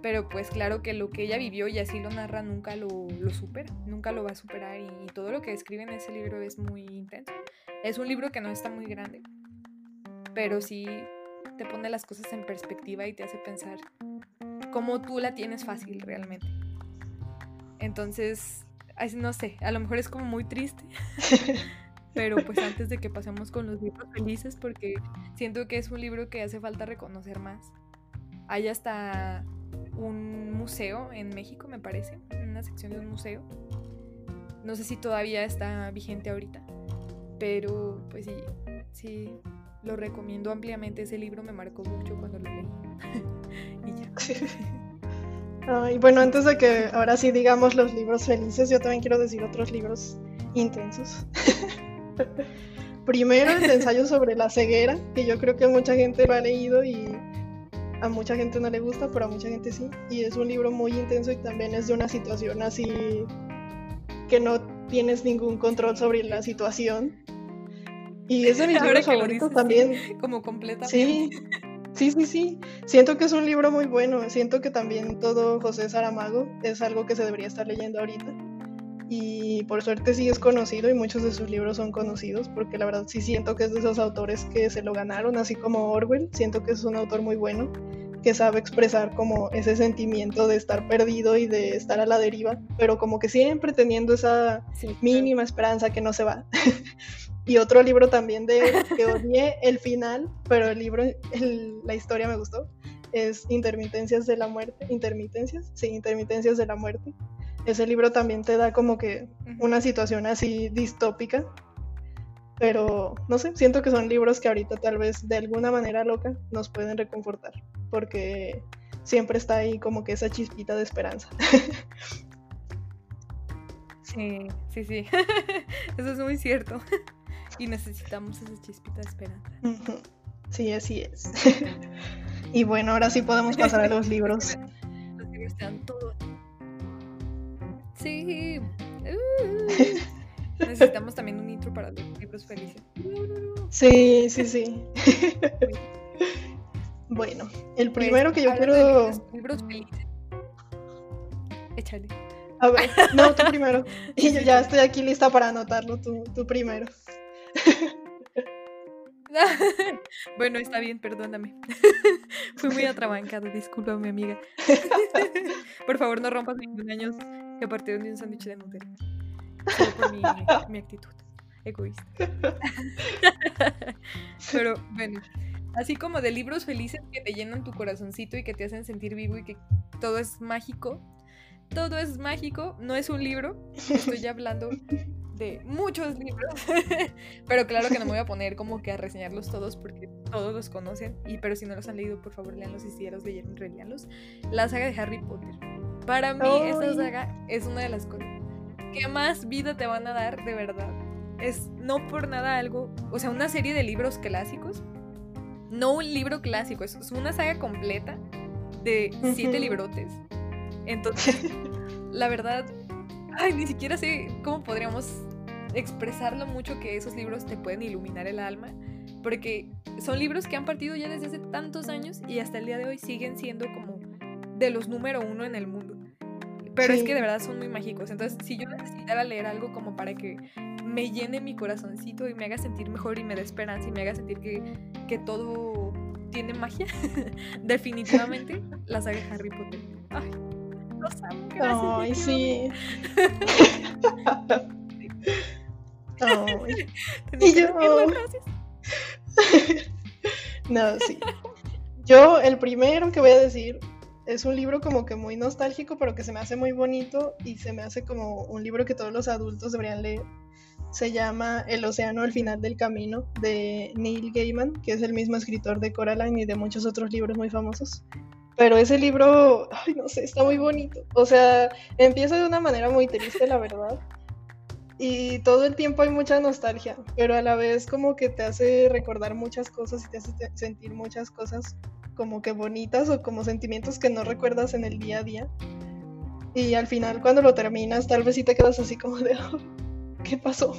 Pero pues claro que lo que ella vivió y así lo narra nunca lo, supera, nunca lo va a superar y, y todo lo que describe en ese libro es muy intenso. Es un libro que no está muy grande, pero sí te pone las cosas en perspectiva y te hace pensar cómo tú la tienes fácil realmente. Entonces, no sé, a lo mejor es como muy triste. Pero pues antes de que pasemos con los libros felices, porque siento que es un libro que hace falta reconocer más. Hay hasta un museo en México, me parece, una sección de un museo. No sé si todavía está vigente ahorita, pero pues sí, sí, lo recomiendo ampliamente. Ese libro me marcó mucho cuando lo leí. y ya. y bueno, antes de que ahora sí digamos los libros felices, yo también quiero decir otros libros intensos. Primero, el ensayo sobre la ceguera, que yo creo que mucha gente lo ha leído y a mucha gente no le gusta, pero a mucha gente sí. Y es un libro muy intenso y también es de una situación así que no tienes ningún control sobre la situación. Y es de mis libros favoritos también. como completamente. Sí. Sí, sí, sí. Siento que es un libro muy bueno. Siento que también todo José Saramago es algo que se debería estar leyendo ahorita. Y por suerte sí es conocido y muchos de sus libros son conocidos porque la verdad sí siento que es de esos autores que se lo ganaron, así como Orwell. Siento que es un autor muy bueno que sabe expresar como ese sentimiento de estar perdido y de estar a la deriva, pero como que siempre teniendo esa mínima esperanza que no se va. Y otro libro también de que odié el final, pero el libro, la historia me gustó, es Intermitencias de la Muerte. ¿Intermitencias? Sí, Intermitencias de la Muerte. Ese libro también te da como que una situación así distópica, pero no sé, siento que son libros que ahorita tal vez de alguna manera loca nos pueden reconfortar, porque siempre está ahí como que esa chispita de esperanza. Sí, sí, sí. Eso es muy cierto. Y necesitamos esa chispita de esperanza. Sí, así es. y bueno, ahora sí podemos pasar a los libros. Los libros te dan todo. Sí. necesitamos también un intro para los libros felices. Sí, sí, sí. bueno, el pues, primero que yo quiero. libros felices. Échale. A ver, no, tú primero. Y yo ya estoy aquí lista para anotarlo, tú, tú primero. bueno, está bien, perdóname. Fui muy atrabancada, disculpa, mi amiga. por favor, no rompas mi cumpleaños que partieron de un sándwich de Nutella. Solo por mi, mi actitud egoísta. Pero bueno, así como de libros felices que te llenan tu corazoncito y que te hacen sentir vivo y que todo es mágico. Todo es mágico, no es un libro. Estoy ya hablando de muchos libros. pero claro que no me voy a poner como que a reseñarlos todos porque todos los conocen. Y pero si no los han leído, por favor, leanlos y si ya los leyeron, releanlos. La saga de Harry Potter. Para mí, esta saga es una de las cosas que más vida te van a dar, de verdad. Es no por nada algo, o sea, una serie de libros clásicos. No un libro clásico, es una saga completa de siete librotes. Entonces, la verdad, ay, ni siquiera sé cómo podríamos expresar lo mucho que esos libros te pueden iluminar el alma, porque son libros que han partido ya desde hace tantos años y hasta el día de hoy siguen siendo como de los número uno en el mundo. Pero es que de verdad son muy mágicos. Entonces, si yo necesitara leer algo como para que me llene mi corazoncito y me haga sentir mejor y me dé esperanza y me haga sentir que, que todo tiene magia, definitivamente la saga Harry Potter. Ay, los amo. Ay, sí. y yo... no, sí. Yo, el primero que voy a decir es un libro como que muy nostálgico, pero que se me hace muy bonito y se me hace como un libro que todos los adultos deberían leer. Se llama El océano al final del camino de Neil Gaiman, que es el mismo escritor de Coraline y de muchos otros libros muy famosos. Pero ese libro, ay, no sé, está muy bonito. O sea, empieza de una manera muy triste, la verdad y todo el tiempo hay mucha nostalgia, pero a la vez como que te hace recordar muchas cosas y te hace sentir muchas cosas como que bonitas o como sentimientos que no recuerdas en el día a día. Y al final cuando lo terminas tal vez sí te quedas así como de, ¿qué pasó?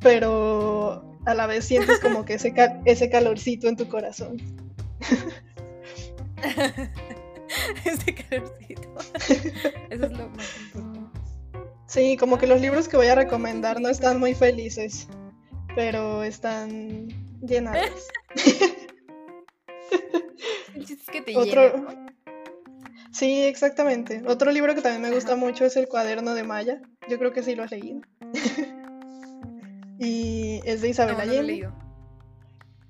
Pero a la vez sientes como que ese, ese calorcito en tu corazón. ese calorcito. Eso es lo más importante. Sí, como que los libros que voy a recomendar no están muy felices, pero están llenados. Es que te Otro... Sí, exactamente. Otro libro que también me gusta mucho es El cuaderno de Maya. Yo creo que sí lo has leído. y es de Isabel Allende.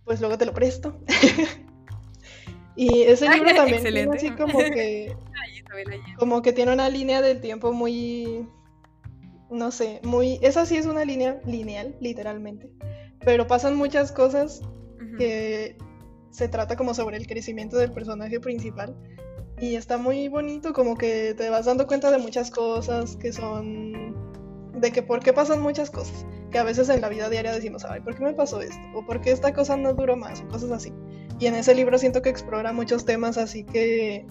Pues luego te lo presto. y ese libro también tiene así como que como que tiene una línea del tiempo muy no sé, muy, esa sí es una línea lineal, literalmente, pero pasan muchas cosas que se trata como sobre el crecimiento del personaje principal y está muy bonito, como que te vas dando cuenta de muchas cosas que son, de que por qué pasan muchas cosas, que a veces en la vida diaria decimos, ay, ¿por qué me pasó esto? O ¿por qué esta cosa no duró más? O cosas así. Y en ese libro siento que explora muchos temas, así que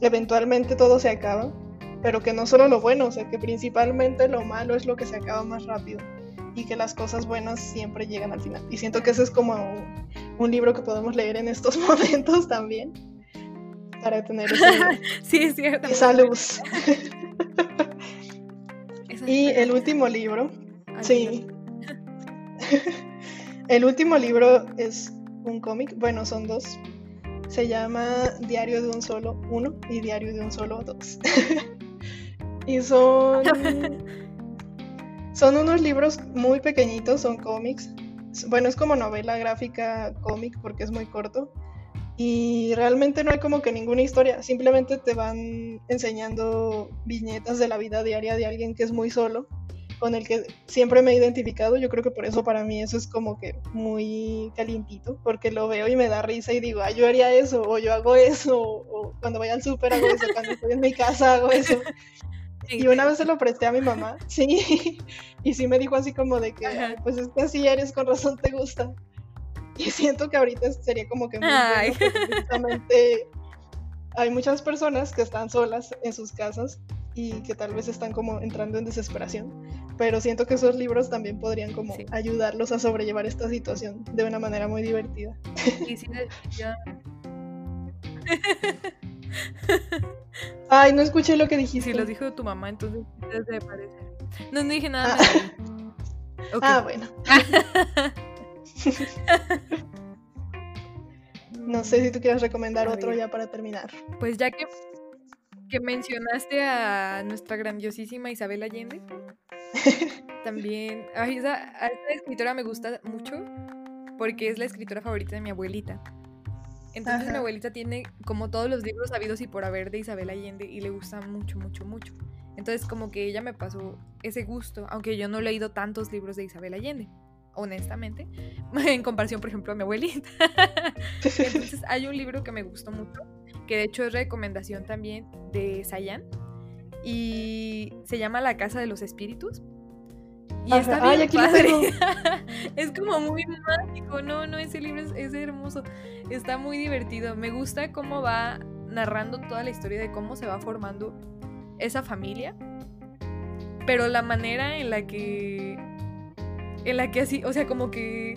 eventualmente todo se acaba pero que no solo lo bueno, o sea, que principalmente lo malo es lo que se acaba más rápido y que las cosas buenas siempre llegan al final. Y siento que ese es como un, libro que podemos leer en estos momentos también para tener sí, es cierto. esa luz. y el último libro, sí. el último libro es un cómic, bueno, son dos. Se llama Diario de un solo uno y Diario de un solo dos. Y son. son unos libros muy pequeñitos, son cómics. Bueno, es como novela gráfica cómic porque es muy corto. Y realmente no hay como que ninguna historia, simplemente te van enseñando viñetas de la vida diaria de alguien que es muy solo, con el que siempre me he identificado. Yo creo que por eso para mí eso es como que muy calientito, porque lo veo y me da risa y digo, ah, yo haría eso, o yo hago eso, o cuando voy al súper hago eso, cuando estoy en mi casa hago eso. Y una vez se lo presté a mi mamá, sí, y sí me dijo así como de que, pues es que así eres, con razón te gusta. Y siento que ahorita sería como que muy justamente hay muchas personas que están solas en sus casas y que tal vez están como entrando en desesperación, pero siento que esos libros también podrían como ayudarlos a sobrellevar esta situación de una manera muy divertida. Y sí, Ay, no escuché lo que dijiste. Si lo dijo tu mamá, entonces debe parecer. No, no dije nada. Ah, ah bueno. no sé si tú quieres recomendar otro ya para terminar. Pues ya que, que mencionaste a nuestra grandiosísima Isabel Allende, también. Ay, esa, a esta escritora me gusta mucho porque es la escritora favorita de mi abuelita. Entonces mi abuelita tiene como todos los libros habidos y por haber de Isabel Allende y le gusta mucho, mucho, mucho. Entonces como que ella me pasó ese gusto, aunque yo no he leído tantos libros de Isabel Allende, honestamente, en comparación por ejemplo a mi abuelita. Entonces hay un libro que me gustó mucho, que de hecho es recomendación también de Sayan, y se llama La Casa de los Espíritus. Y está bien padre. es como muy mágico, no, no, ese libro es, hermoso, está muy divertido. Me gusta cómo va narrando toda la historia de cómo se va formando esa familia, pero la manera en la que, en la que así, o sea, como que,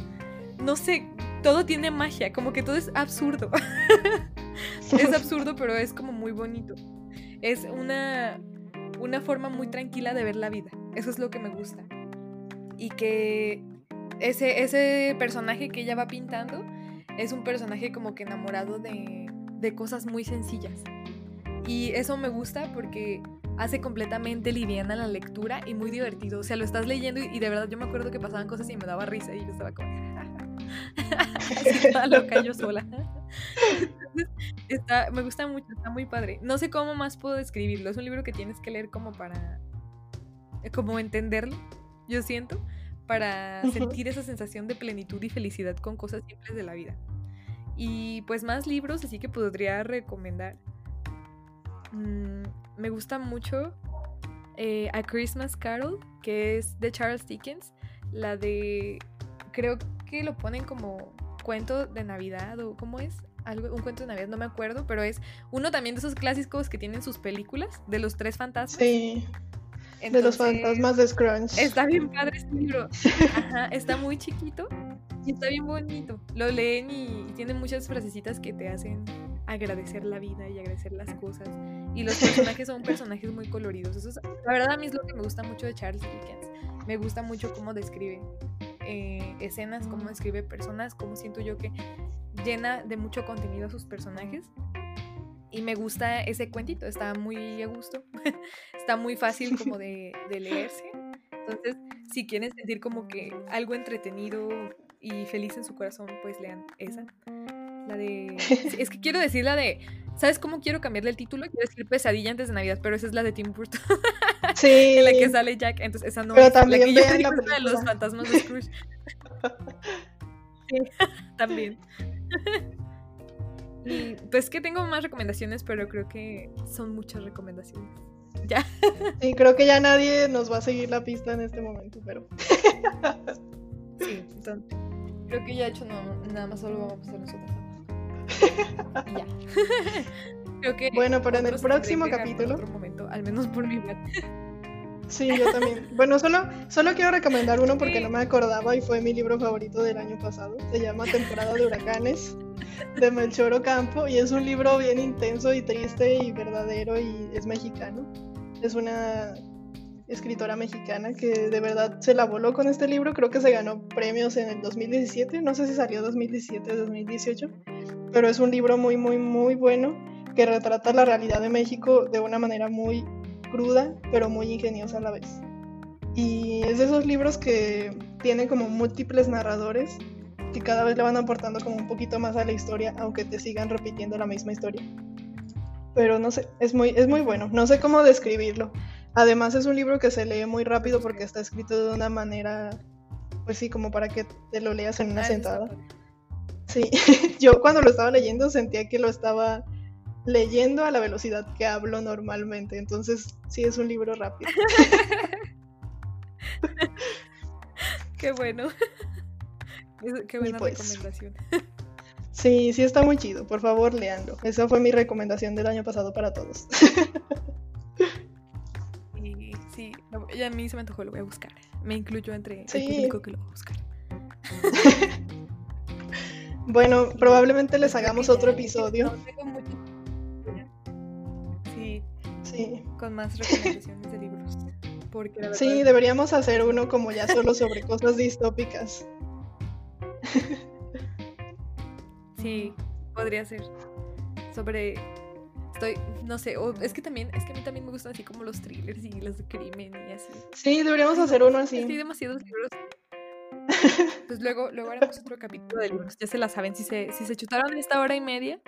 no sé, todo tiene magia, como que todo es absurdo. es absurdo, pero es como muy bonito. Es una, una forma muy tranquila de ver la vida. Eso es lo que me gusta y que ese, ese personaje que ella va pintando es un personaje como que enamorado de, de cosas muy sencillas. Y eso me gusta porque hace completamente liviana la lectura y muy divertido. O sea, lo estás leyendo y, de verdad yo me acuerdo que pasaban cosas y me daba risa y yo estaba como... estaba loca yo sola. está, me gusta mucho, está muy padre. No sé cómo más puedo describirlo. Es un libro que tienes que leer como para... como entenderlo yo siento, para sentir esa sensación de plenitud y felicidad con cosas simples de la vida. Y pues más libros, así que podría recomendar. Mm, me gusta mucho eh, A Christmas Carol, que es de Charles Dickens. La de. Creo que lo ponen como cuento de Navidad o cómo es. Algo, un cuento de Navidad, no me acuerdo, pero es uno también de esos clásicos que tienen sus películas, de los tres fantasmas. Sí de los fantasmas de Scrunch. Está bien padre este libro. Ajá, está muy chiquito y está bien bonito. Lo leen y tiene muchas frasecitas que te hacen agradecer la vida y agradecer las cosas. Y los personajes son personajes muy coloridos. Eso es, la verdad a mí es lo que me gusta mucho de Charles Dickens. Me gusta mucho cómo describe eh, escenas, cómo describe personas, cómo siento yo que llena de mucho contenido a sus personajes y me gusta ese cuentito, está muy a gusto, está muy fácil como de, leerse. Entonces, si quieren sentir como que algo entretenido y feliz en su corazón, pues lean esa. La de... Es que quiero decir la de... ¿Sabes cómo quiero cambiarle el título? Quiero decir Pesadilla antes de Navidad, pero esa es la de Tim Burton. Sí. en la que sale Jack, entonces esa no pero también la que yo digo de los fantasmas de Scrooge. sí, también. Y pues que tengo más recomendaciones, pero creo que son muchas recomendaciones. Ya. Sí, creo que ya nadie nos va a seguir la pista en este momento, pero. Sí, entonces, creo que ya he hecho nada más solo vamos a hacer nosotros. ya. creo que bueno, pero en el próximo capítulo. otro momento, al menos por mi parte. Sí, yo también. Bueno, solo, solo quiero recomendar uno porque no me acordaba y fue mi libro favorito del año pasado. Se llama Temporada de Huracanes de Melchor Ocampo y es un libro bien intenso y triste y verdadero y es mexicano. Es una escritora mexicana que de verdad se la voló con este libro. Creo que se ganó premios en el 2017. No sé si salió 2017 o 2018. Pero es un libro muy, muy, muy bueno que retrata la realidad de México de una manera muy cruda, pero muy ingeniosa a la vez. Y es de esos libros que tienen como múltiples narradores que cada vez le van aportando como un poquito más a la historia, aunque te sigan repitiendo la misma historia. Pero no sé, es muy, es muy bueno, no sé cómo describirlo. Además es un libro que se lee muy rápido porque está escrito de una manera, pues sí, como para que te lo leas en una sentada. Sí, yo cuando lo estaba leyendo sentía que lo estaba leyendo a la velocidad que hablo normalmente. Entonces, sí es un libro rápido. Qué bueno. Qué buena pues, recomendación. Sí, sí está muy chido. Por favor, leanlo. Esa fue mi recomendación del año pasado para todos. Sí, sí. Ya a mí se me antojó, lo voy a buscar. Me incluyo entre el público que lo va a buscar. bueno, probablemente les hagamos otro episodio. Con más recomendaciones de libros. Porque Sí, deberíamos hacer uno como ya solo sobre cosas distópicas. Sí, podría ser. Sobre estoy, no sé, es que también, es que a mí también me gustan así como los thrillers y los de crimen y así. Sí, deberíamos hacer uno así. Sí, demasiados libros. Pues luego, luego haremos otro capítulo de libros. Ya se la saben, si se, si se chutaron esta hora y media.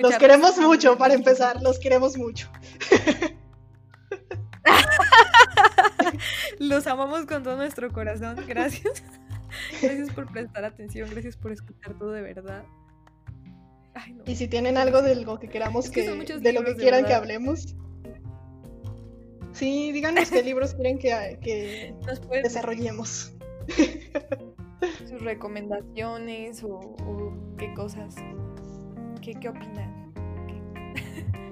Los queremos mucho, para empezar, los queremos mucho. los amamos con todo nuestro corazón. Gracias. Gracias por prestar atención, gracias por escuchar todo de verdad. Y si tienen algo de lo que queramos que, de lo que quieran que hablemos. Sí, díganos qué libros quieren que, que desarrollemos. Sus recomendaciones o, qué cosas. ¿Qué, qué opinan?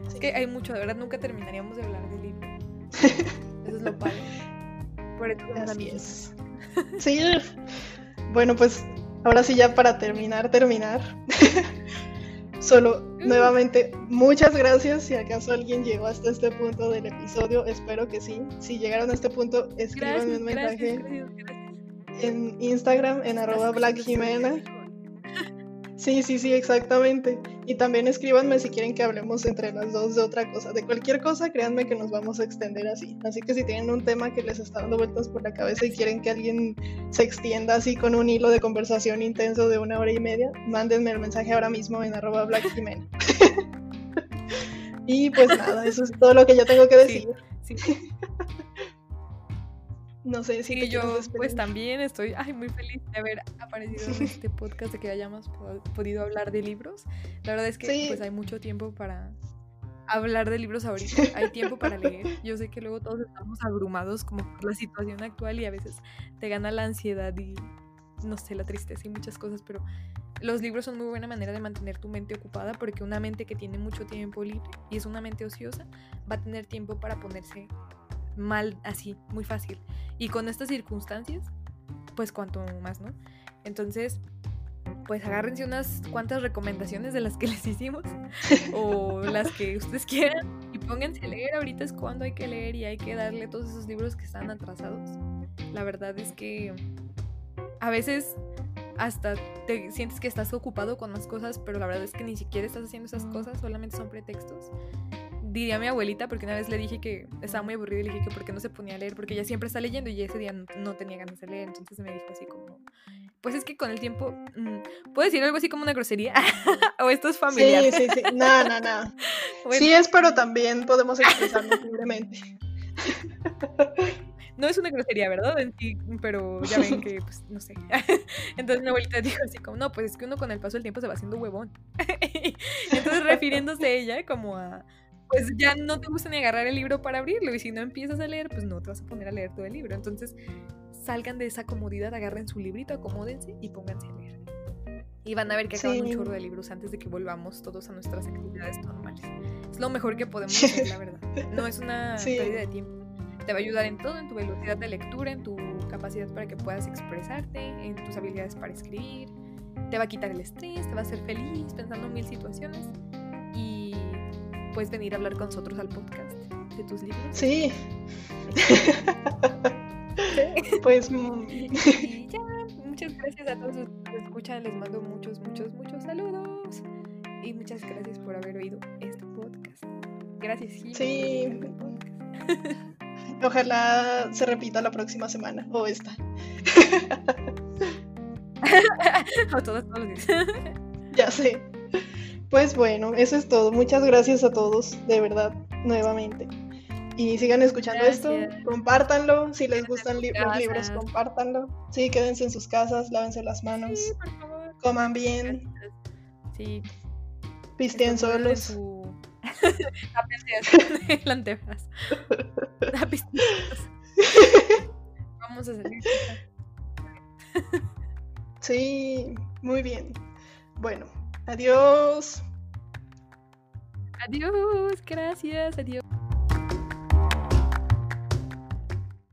Es que hay mucho, de verdad nunca terminaríamos de hablar de libros. Eso es lo padre. Por eso Así es. Sí. Bueno, pues ahora sí ya para terminar, terminar. Solo, nuevamente, muchas gracias. Si acaso alguien llegó hasta este punto del episodio, espero que sí. Si llegaron a este punto, escríbanme un mensaje en Instagram, en arroba Black Sí, sí, sí, exactamente. Y también escríbanme si quieren que hablemos entre las dos de otra cosa. De cualquier cosa, créanme que nos vamos a extender así. Así que si tienen un tema que les está dando vueltas por la cabeza y quieren que alguien se extienda así con un hilo de conversación intenso de una hora y media, mándenme el mensaje ahora mismo en arroba Black y pues nada, eso es todo lo que yo tengo que decir. sí. No sé si yo pues también estoy ay, muy feliz de haber aparecido en este podcast, de que hayamos podido hablar de libros. La verdad es que pues hay mucho tiempo para hablar de libros ahorita, hay tiempo para leer. Yo sé que luego todos estamos abrumados como por la situación actual y a veces te gana la ansiedad y no sé, la tristeza y muchas cosas, pero los libros son muy buena manera de mantener tu mente ocupada porque una mente que tiene mucho tiempo libre y es una mente ociosa va a tener tiempo para ponerse mal así, muy fácil. Y con estas circunstancias, pues cuanto más, ¿no? Entonces, pues agárrense unas cuantas recomendaciones de las que les hicimos o las que ustedes quieran y pónganse a leer. Ahorita es cuando hay que leer y hay que darle todos esos libros que están atrasados. La verdad es que a veces hasta te sientes que estás ocupado con más cosas, pero la verdad es que ni siquiera estás haciendo esas cosas, solamente son pretextos diría a mi abuelita, porque una vez le dije que estaba muy aburrida y le dije que por qué no se ponía a leer, porque ella siempre está leyendo y ese día no, tenía ganas de leer, entonces me dijo así como, pues es que con el tiempo, mm, ¿puedo decir algo así como una grosería? ¿O esto es familiar? Sí, sí, sí, no, no, no. Sí es, pero también podemos expresarnos libremente. No es una grosería, ¿verdad? En sí, pero ya ven que, pues, no sé. Entonces mi abuelita dijo así como, no, pues es que uno con el paso del tiempo se va haciendo huevón. Entonces refiriéndose a ella como a, pues ya no te gusta ni agarrar el libro para abrirlo y si no empiezas a leer, pues no te vas a poner a leer todo el libro. Entonces, salgan de esa comodidad, agarren su librito, acomódense y pónganse a leer. Y van a ver que acaban un chorro de libros antes de que volvamos todos a nuestras actividades normales. Es lo mejor que podemos hacer, la verdad. No es una pérdida de tiempo. Te va a ayudar en todo, en tu velocidad de lectura, en tu capacidad para que puedas expresarte, en tus habilidades para escribir. Te va a quitar el estrés, te va a hacer feliz pensando en mil situaciones puedes venir a hablar con nosotros al podcast de tus libros. Sí. pues mm. ya, muchas gracias a todos los que escuchan. Les mando muchos, muchos, muchos saludos. Y muchas gracias por haber oído este podcast. Gracias, Sí. Ojalá se repita la próxima semana o esta. o todos, todos los días. ya sé. Pues bueno, eso es todo. Muchas gracias a todos, de verdad, nuevamente. Y sigan escuchando esto, compártanlo. Si les gustan los libros, compártanlo. Sí, quédense en sus casas, lávense las manos. Coman bien. Sí. Pisten solos. Su... Vamos a salir. Sí, muy bien. Bueno, Adiós. Adiós, gracias, adiós.